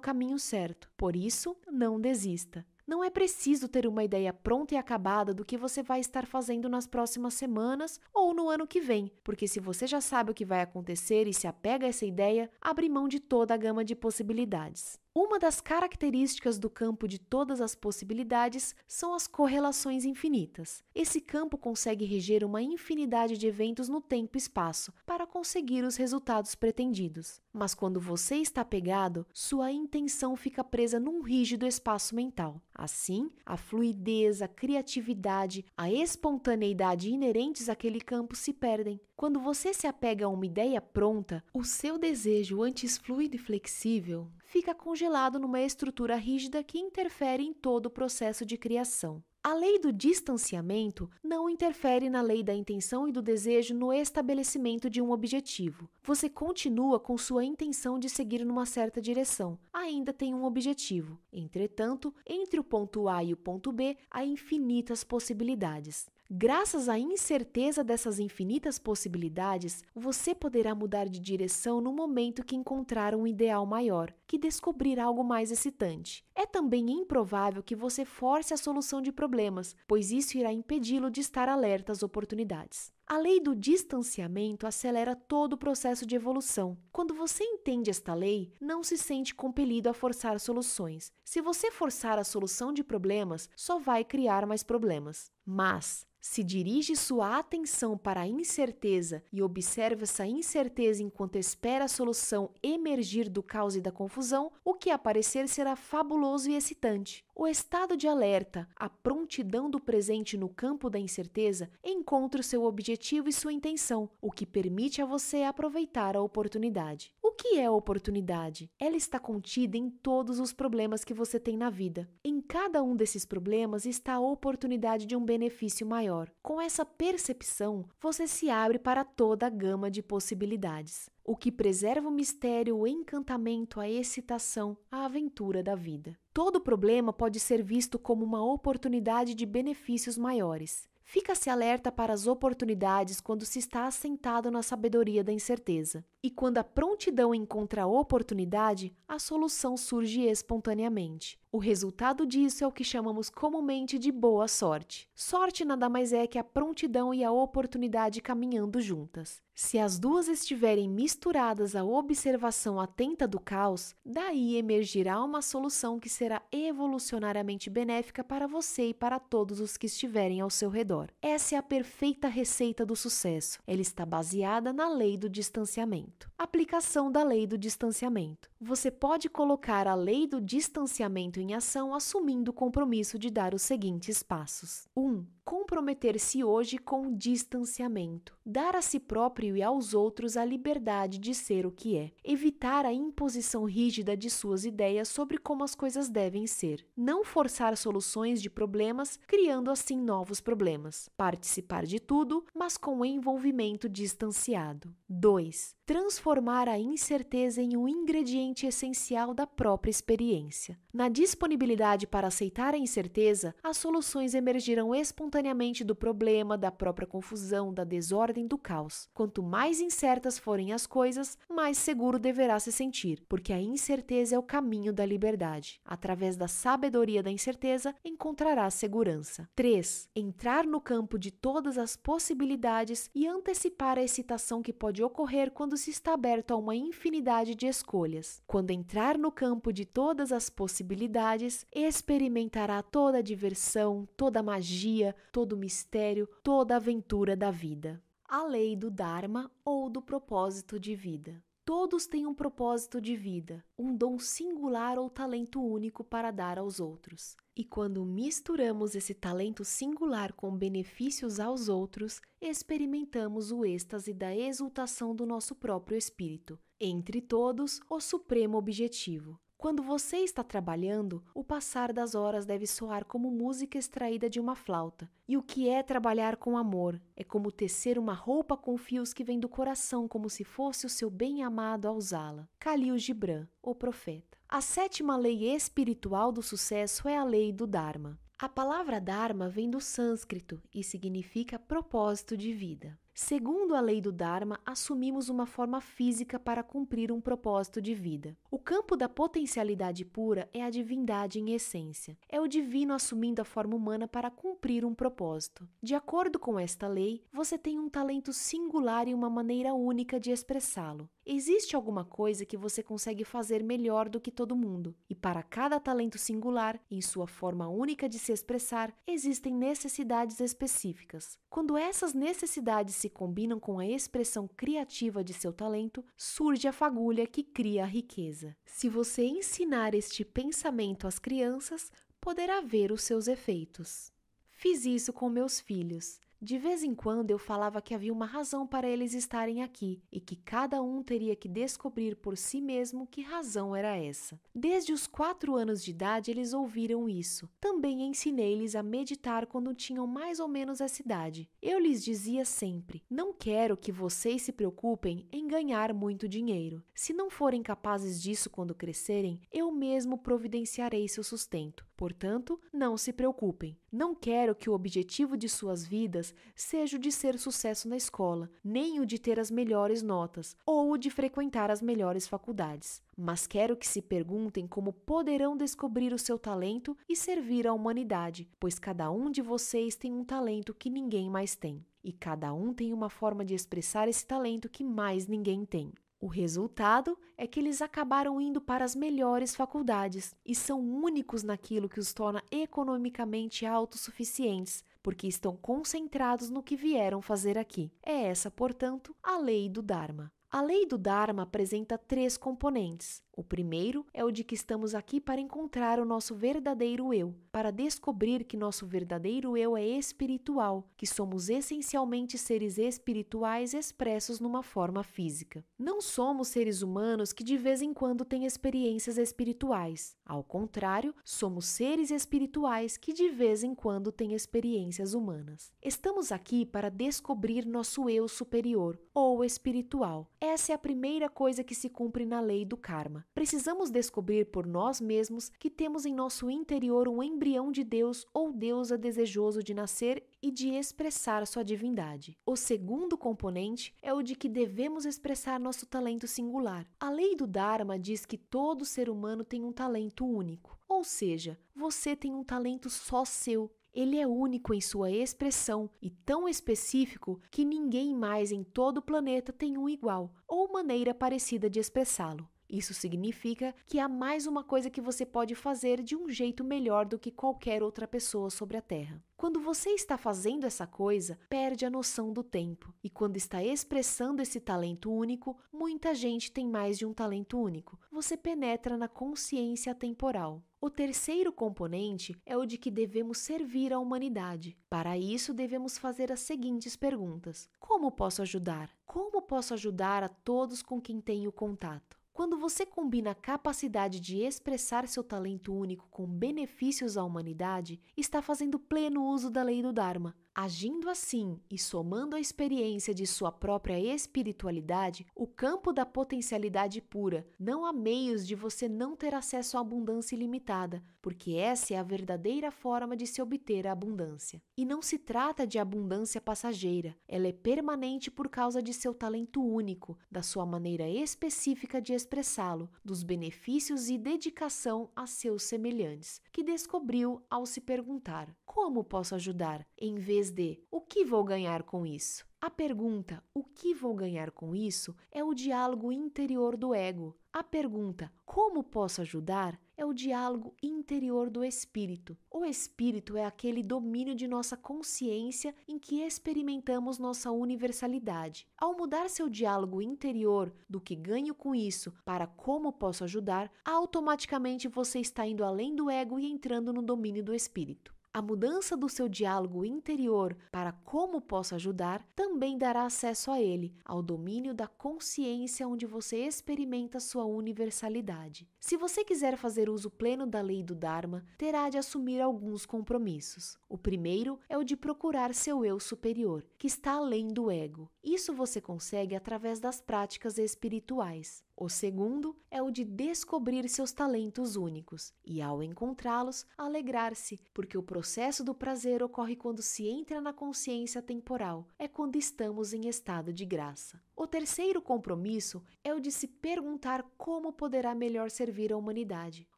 caminho certo. Por isso, não desista. Não é preciso ter uma ideia pronta e acabada do que você vai estar fazendo nas próximas semanas ou no ano que vem, porque se você já sabe o que vai acontecer e se apega a essa ideia, abre mão de toda a gama de possibilidades. Uma das características do campo de todas as possibilidades são as correlações infinitas. Esse campo consegue reger uma infinidade de eventos no tempo e espaço para conseguir os resultados pretendidos. Mas quando você está pegado, sua intenção fica presa num rígido espaço mental. Assim, a fluidez, a criatividade, a espontaneidade inerentes àquele campo se perdem. Quando você se apega a uma ideia pronta, o seu desejo antes fluido e flexível fica congelado numa estrutura rígida que interfere em todo o processo de criação. A lei do distanciamento não interfere na lei da intenção e do desejo no estabelecimento de um objetivo. Você continua com sua intenção de seguir numa certa direção, ainda tem um objetivo. Entretanto, entre o ponto A e o ponto B há infinitas possibilidades. Graças à incerteza dessas infinitas possibilidades, você poderá mudar de direção no momento que encontrar um ideal maior, que descobrir algo mais excitante. É também improvável que você force a solução de problemas, pois isso irá impedi-lo de estar alerta às oportunidades. A lei do distanciamento acelera todo o processo de evolução. Quando você entende esta lei, não se sente compelido a forçar soluções. Se você forçar a solução de problemas, só vai criar mais problemas. Mas, se dirige sua atenção para a incerteza e observa essa incerteza enquanto espera a solução emergir do caos e da confusão, o que aparecer será fabuloso e excitante. O estado de alerta, a prontidão do presente no campo da incerteza, encontra o seu objetivo e sua intenção, o que permite a você aproveitar a oportunidade. O que é oportunidade? Ela está contida em todos os problemas que você tem na vida. Em cada um desses problemas está a oportunidade de um benefício maior. Com essa percepção, você se abre para toda a gama de possibilidades o que preserva o mistério, o encantamento, a excitação, a aventura da vida. Todo problema pode ser visto como uma oportunidade de benefícios maiores. Fica-se alerta para as oportunidades quando se está assentado na sabedoria da incerteza. E quando a prontidão encontra a oportunidade, a solução surge espontaneamente. O resultado disso é o que chamamos comumente de boa sorte. Sorte nada mais é que a prontidão e a oportunidade caminhando juntas. Se as duas estiverem misturadas à observação atenta do caos, daí emergirá uma solução que será evolucionariamente benéfica para você e para todos os que estiverem ao seu redor. Essa é a perfeita receita do sucesso. Ela está baseada na lei do distanciamento. Aplicação da lei do distanciamento. Você pode colocar a lei do distanciamento em ação assumindo o compromisso de dar os seguintes passos: 1. Um, comprometer-se hoje com distanciamento, dar a si próprio e aos outros a liberdade de ser o que é, evitar a imposição rígida de suas ideias sobre como as coisas devem ser, não forçar soluções de problemas, criando assim novos problemas, participar de tudo, mas com envolvimento distanciado. 2. Transformar a incerteza em um ingrediente essencial da própria experiência. Na disponibilidade para aceitar a incerteza, as soluções emergirão espontaneamente do problema, da própria confusão, da desordem, do caos. Quanto mais incertas forem as coisas, mais seguro deverá se sentir, porque a incerteza é o caminho da liberdade. Através da sabedoria da incerteza, encontrará segurança. 3. Entrar no campo de todas as possibilidades e antecipar a excitação que pode ocorrer quando se está aberto a uma infinidade de escolhas. Quando entrar no campo de todas as possibilidades, experimentará toda a diversão, toda a magia, todo o mistério, toda a aventura da vida. A lei do Dharma ou do propósito de vida. Todos têm um propósito de vida, um dom singular ou talento único para dar aos outros. E quando misturamos esse talento singular com benefícios aos outros, experimentamos o êxtase da exultação do nosso próprio espírito. Entre todos, o supremo objetivo. Quando você está trabalhando, o passar das horas deve soar como música extraída de uma flauta. E o que é trabalhar com amor? É como tecer uma roupa com fios que vem do coração, como se fosse o seu bem-amado a usá-la. Khalil Gibran, o profeta. A sétima lei espiritual do sucesso é a lei do Dharma. A palavra Dharma vem do sânscrito e significa propósito de vida. Segundo a lei do Dharma, assumimos uma forma física para cumprir um propósito de vida. O campo da potencialidade pura é a divindade em essência. É o divino assumindo a forma humana para cumprir um propósito. De acordo com esta lei, você tem um talento singular e uma maneira única de expressá-lo. Existe alguma coisa que você consegue fazer melhor do que todo mundo, e para cada talento singular, em sua forma única de se expressar, existem necessidades específicas. Quando essas necessidades se combinam com a expressão criativa de seu talento, surge a fagulha que cria a riqueza. Se você ensinar este pensamento às crianças, poderá ver os seus efeitos. Fiz isso com meus filhos. De vez em quando eu falava que havia uma razão para eles estarem aqui e que cada um teria que descobrir por si mesmo que razão era essa. Desde os quatro anos de idade eles ouviram isso. Também ensinei-lhes a meditar quando tinham mais ou menos essa idade. Eu lhes dizia sempre: não quero que vocês se preocupem em ganhar muito dinheiro. Se não forem capazes disso quando crescerem, eu mesmo providenciarei seu sustento. Portanto, não se preocupem. Não quero que o objetivo de suas vidas seja o de ser sucesso na escola, nem o de ter as melhores notas ou o de frequentar as melhores faculdades. Mas quero que se perguntem como poderão descobrir o seu talento e servir à humanidade, pois cada um de vocês tem um talento que ninguém mais tem. E cada um tem uma forma de expressar esse talento que mais ninguém tem. O resultado é que eles acabaram indo para as melhores faculdades e são únicos naquilo que os torna economicamente autossuficientes, porque estão concentrados no que vieram fazer aqui. É essa, portanto, a lei do Dharma. A lei do Dharma apresenta três componentes. O primeiro é o de que estamos aqui para encontrar o nosso verdadeiro eu, para descobrir que nosso verdadeiro eu é espiritual, que somos essencialmente seres espirituais expressos numa forma física. Não somos seres humanos que de vez em quando têm experiências espirituais. Ao contrário, somos seres espirituais que de vez em quando têm experiências humanas. Estamos aqui para descobrir nosso eu superior, ou espiritual. Essa é a primeira coisa que se cumpre na lei do karma. Precisamos descobrir por nós mesmos que temos em nosso interior um embrião de Deus ou deusa desejoso de nascer e de expressar sua divindade. O segundo componente é o de que devemos expressar nosso talento singular. A lei do Dharma diz que todo ser humano tem um talento único, ou seja, você tem um talento só seu ele é único em sua expressão e tão específico que ninguém mais em todo o planeta tem um igual ou maneira parecida de expressá-lo. Isso significa que há mais uma coisa que você pode fazer de um jeito melhor do que qualquer outra pessoa sobre a Terra. Quando você está fazendo essa coisa, perde a noção do tempo. E quando está expressando esse talento único, muita gente tem mais de um talento único. Você penetra na consciência temporal. O terceiro componente é o de que devemos servir à humanidade. Para isso, devemos fazer as seguintes perguntas: Como posso ajudar? Como posso ajudar a todos com quem tenho contato? Quando você combina a capacidade de expressar seu talento único com benefícios à humanidade, está fazendo pleno uso da lei do Dharma. Agindo assim e somando a experiência de sua própria espiritualidade, o campo da potencialidade pura, não há meios de você não ter acesso à abundância ilimitada, porque essa é a verdadeira forma de se obter a abundância. E não se trata de abundância passageira, ela é permanente por causa de seu talento único, da sua maneira específica de expressá-lo, dos benefícios e dedicação a seus semelhantes, que descobriu ao se perguntar: como posso ajudar? em vez vez de o que vou ganhar com isso? A pergunta o que vou ganhar com isso é o diálogo interior do ego. A pergunta como posso ajudar é o diálogo interior do espírito. O espírito é aquele domínio de nossa consciência em que experimentamos nossa universalidade. Ao mudar seu diálogo interior do que ganho com isso para como posso ajudar, automaticamente você está indo além do ego e entrando no domínio do espírito. A mudança do seu diálogo interior para como posso ajudar também dará acesso a ele, ao domínio da consciência onde você experimenta sua universalidade. Se você quiser fazer uso pleno da lei do Dharma, terá de assumir alguns compromissos. O primeiro é o de procurar seu eu superior, que está além do ego. Isso você consegue através das práticas espirituais. O segundo é o de descobrir seus talentos únicos e, ao encontrá-los, alegrar-se, porque o processo do prazer ocorre quando se entra na consciência temporal, é quando estamos em estado de graça. O terceiro compromisso é o de se perguntar como poderá melhor servir a humanidade.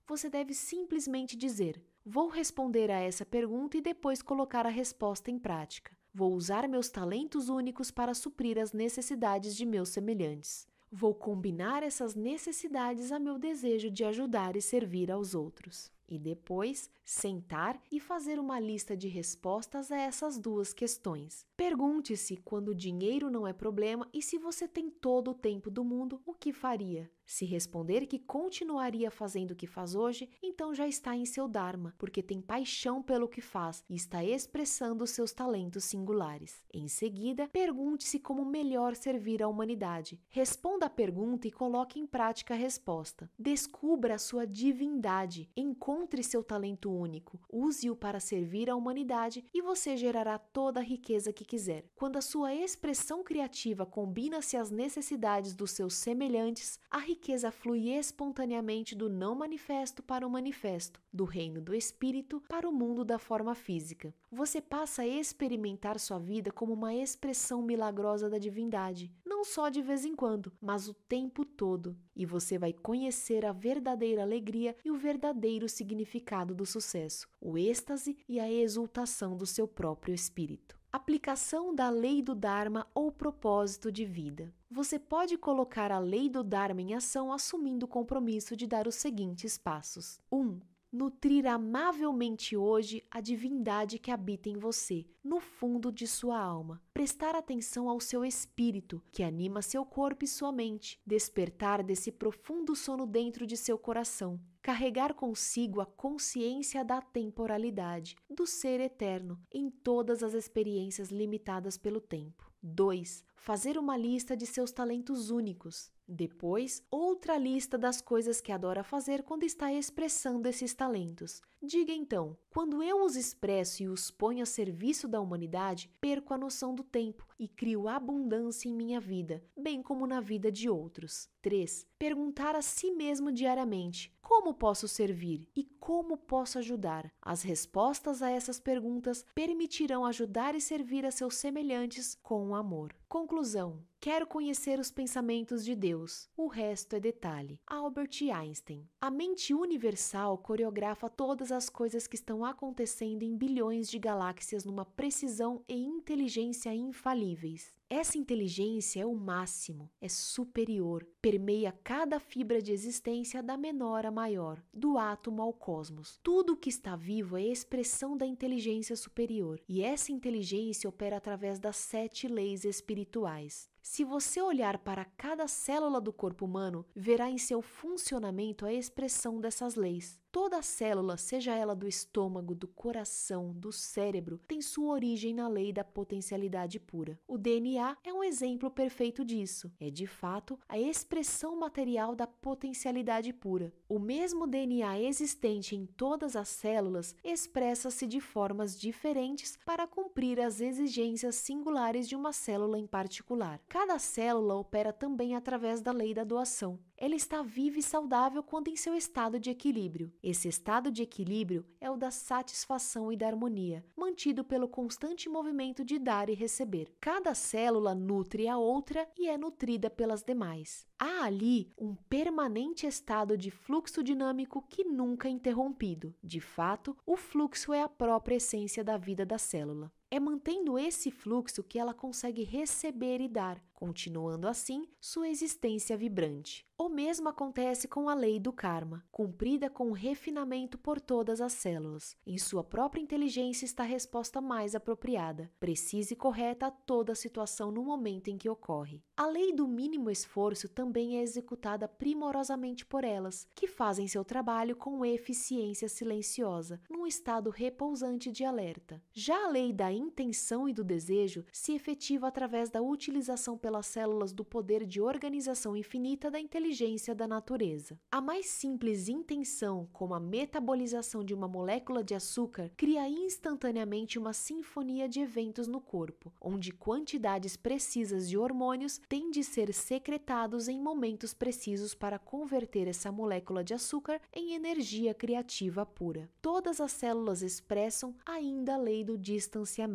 Você deve simplesmente dizer: Vou responder a essa pergunta e depois colocar a resposta em prática. Vou usar meus talentos únicos para suprir as necessidades de meus semelhantes. Vou combinar essas necessidades a meu desejo de ajudar e servir aos outros. E depois sentar e fazer uma lista de respostas a essas duas questões. Pergunte-se quando o dinheiro não é problema e se você tem todo o tempo do mundo, o que faria? Se responder que continuaria fazendo o que faz hoje, então já está em seu Dharma, porque tem paixão pelo que faz e está expressando seus talentos singulares. Em seguida, pergunte-se como melhor servir à humanidade. Responda a pergunta e coloque em prática a resposta. Descubra a sua divindade, encontre seu talento único, use-o para servir à humanidade e você gerará toda a riqueza que quiser. Quando a sua expressão criativa combina-se às necessidades dos seus semelhantes, a riqueza flui espontaneamente do não manifesto para o manifesto, do reino do espírito para o mundo da forma física. Você passa a experimentar sua vida como uma expressão milagrosa da divindade, não só de vez em quando, mas o tempo todo, e você vai conhecer a verdadeira alegria e o verdadeiro significado do sucesso, o êxtase e a exultação do seu próprio espírito. Aplicação da lei do Dharma ou propósito de vida. Você pode colocar a lei do Dharma em ação assumindo o compromisso de dar os seguintes passos: 1. Um, nutrir amavelmente hoje a divindade que habita em você, no fundo de sua alma. Prestar atenção ao seu espírito, que anima seu corpo e sua mente. Despertar desse profundo sono dentro de seu coração. Carregar consigo a consciência da temporalidade, do ser eterno, em todas as experiências limitadas pelo tempo. 2. Fazer uma lista de seus talentos únicos. Depois, outra lista das coisas que adora fazer quando está expressando esses talentos. Diga então: quando eu os expresso e os ponho a serviço da humanidade, perco a noção do tempo e crio abundância em minha vida, bem como na vida de outros. 3. Perguntar a si mesmo diariamente: como posso servir e como posso ajudar? As respostas a essas perguntas permitirão ajudar e servir a seus semelhantes com amor. Conclusão: Quero conhecer os pensamentos de Deus. O resto é detalhe. Albert Einstein. A mente universal coreografa todas as coisas que estão acontecendo em bilhões de galáxias numa precisão e inteligência infalíveis. Essa inteligência é o máximo, é superior, permeia cada fibra de existência da menor a maior, do átomo ao cosmos. Tudo o que está vivo é expressão da inteligência superior, e essa inteligência opera através das sete leis espirituais. Se você olhar para cada célula do corpo humano, verá em seu funcionamento a expressão dessas leis. Toda célula, seja ela do estômago, do coração, do cérebro, tem sua origem na lei da potencialidade pura. O DNA é um exemplo perfeito disso. É de fato a expressão material da potencialidade pura. O mesmo DNA existente em todas as células expressa-se de formas diferentes para cumprir as exigências singulares de uma célula em particular. Cada célula opera também através da lei da doação ela está viva e saudável quando em seu estado de equilíbrio. Esse estado de equilíbrio é o da satisfação e da harmonia, mantido pelo constante movimento de dar e receber. Cada célula nutre a outra e é nutrida pelas demais. Há ali um permanente estado de fluxo dinâmico que nunca é interrompido. De fato, o fluxo é a própria essência da vida da célula. É mantendo esse fluxo que ela consegue receber e dar, continuando assim sua existência vibrante. O mesmo acontece com a lei do karma, cumprida com refinamento por todas as células. Em sua própria inteligência está a resposta mais apropriada, precisa e correta a toda a situação no momento em que ocorre. A lei do mínimo esforço também é executada primorosamente por elas, que fazem seu trabalho com eficiência silenciosa, num estado repousante de alerta. Já a lei da intenção e do desejo se efetiva através da utilização pelas células do poder de organização infinita da inteligência da natureza. A mais simples intenção, como a metabolização de uma molécula de açúcar, cria instantaneamente uma sinfonia de eventos no corpo, onde quantidades precisas de hormônios têm de ser secretados em momentos precisos para converter essa molécula de açúcar em energia criativa pura. Todas as células expressam ainda a lei do distanciamento.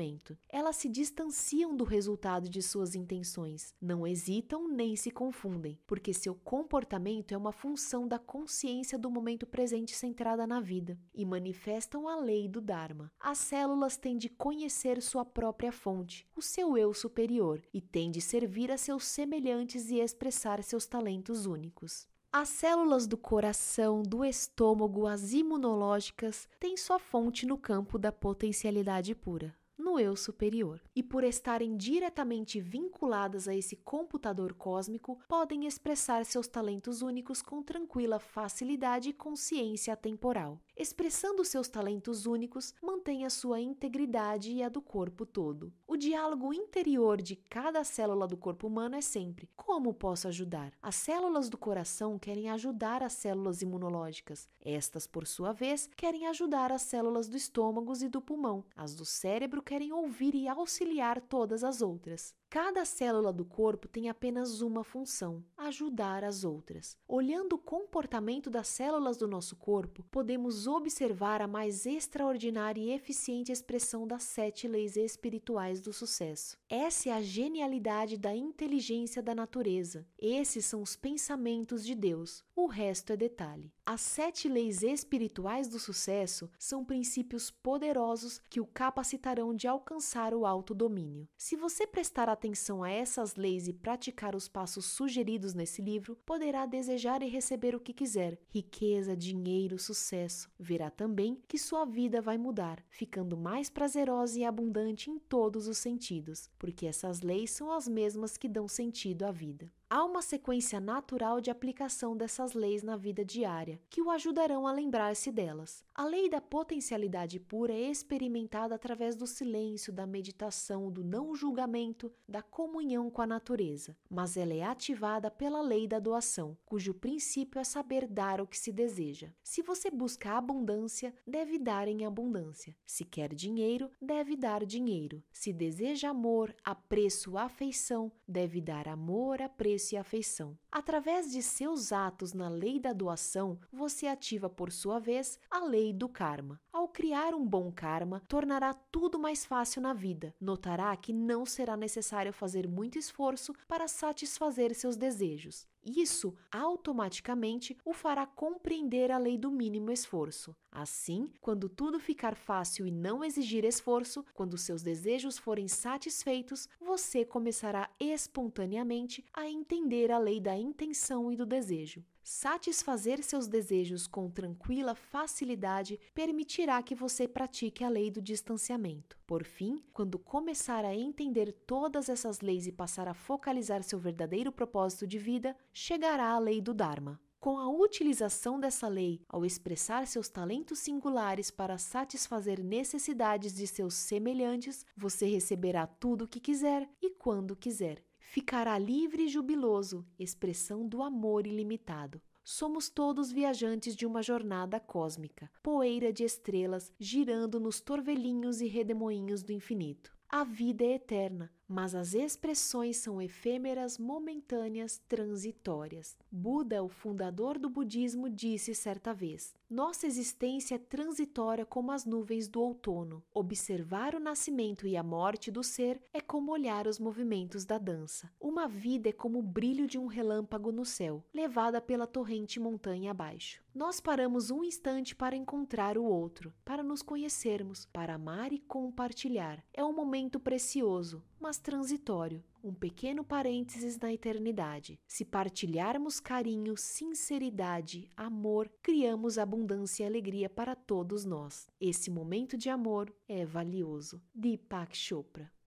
Elas se distanciam do resultado de suas intenções, não hesitam nem se confundem, porque seu comportamento é uma função da consciência do momento presente centrada na vida e manifestam a lei do Dharma. As células têm de conhecer sua própria fonte, o seu eu superior, e têm de servir a seus semelhantes e expressar seus talentos únicos. As células do coração, do estômago, as imunológicas, têm sua fonte no campo da potencialidade pura no eu superior. E por estarem diretamente vinculadas a esse computador cósmico, podem expressar seus talentos únicos com tranquila facilidade e consciência temporal. Expressando seus talentos únicos, mantém a sua integridade e a do corpo todo. O diálogo interior de cada célula do corpo humano é sempre: como posso ajudar? As células do coração querem ajudar as células imunológicas. Estas, por sua vez, querem ajudar as células do estômago e do pulmão. As do cérebro querem ouvir e auxiliar todas as outras. Cada célula do corpo tem apenas uma função: ajudar as outras. Olhando o comportamento das células do nosso corpo, podemos observar a mais extraordinária e eficiente expressão das sete leis espirituais do sucesso. Essa é a genialidade da inteligência da natureza. Esses são os pensamentos de Deus. O resto é detalhe. As sete leis espirituais do sucesso são princípios poderosos que o capacitarão de alcançar o autodomínio. Se você prestar atenção a essas leis e praticar os passos sugeridos nesse livro, poderá desejar e receber o que quiser: riqueza, dinheiro, sucesso. Verá também que sua vida vai mudar, ficando mais prazerosa e abundante em todos os sentidos, porque essas leis são as mesmas que dão sentido à vida. Há uma sequência natural de aplicação dessas leis na vida diária, que o ajudarão a lembrar-se delas. A lei da potencialidade pura é experimentada através do silêncio, da meditação, do não julgamento, da comunhão com a natureza, mas ela é ativada pela lei da doação, cujo princípio é saber dar o que se deseja. Se você busca abundância, deve dar em abundância. Se quer dinheiro, deve dar dinheiro. Se deseja amor, apreço, afeição, deve dar amor, apreço e afeição. Através de seus atos na lei da doação, você ativa, por sua vez, a lei do karma. Ao criar um bom karma, tornará tudo mais fácil na vida. Notará que não será necessário fazer muito esforço para satisfazer seus desejos. Isso automaticamente o fará compreender a lei do mínimo esforço. Assim, quando tudo ficar fácil e não exigir esforço, quando seus desejos forem satisfeitos, você começará espontaneamente a entender a lei da intenção e do desejo. Satisfazer seus desejos com tranquila facilidade permitirá que você pratique a lei do distanciamento. Por fim, quando começar a entender todas essas leis e passar a focalizar seu verdadeiro propósito de vida, chegará a lei do Dharma. Com a utilização dessa lei, ao expressar seus talentos singulares para satisfazer necessidades de seus semelhantes, você receberá tudo o que quiser e quando quiser ficará livre e jubiloso, expressão do amor ilimitado. Somos todos viajantes de uma jornada cósmica, poeira de estrelas girando nos torvelinhos e redemoinhos do infinito. A vida é eterna, mas as expressões são efêmeras, momentâneas, transitórias. Buda, o fundador do budismo, disse certa vez: Nossa existência é transitória como as nuvens do outono. Observar o nascimento e a morte do ser é como olhar os movimentos da dança. Uma vida é como o brilho de um relâmpago no céu, levada pela torrente montanha abaixo. Nós paramos um instante para encontrar o outro, para nos conhecermos, para amar e compartilhar. É um momento precioso, mas transitório, um pequeno parênteses na eternidade. Se partilharmos carinho, sinceridade, amor, criamos abundância e alegria para todos nós. Esse momento de amor é valioso. Deepak Chopra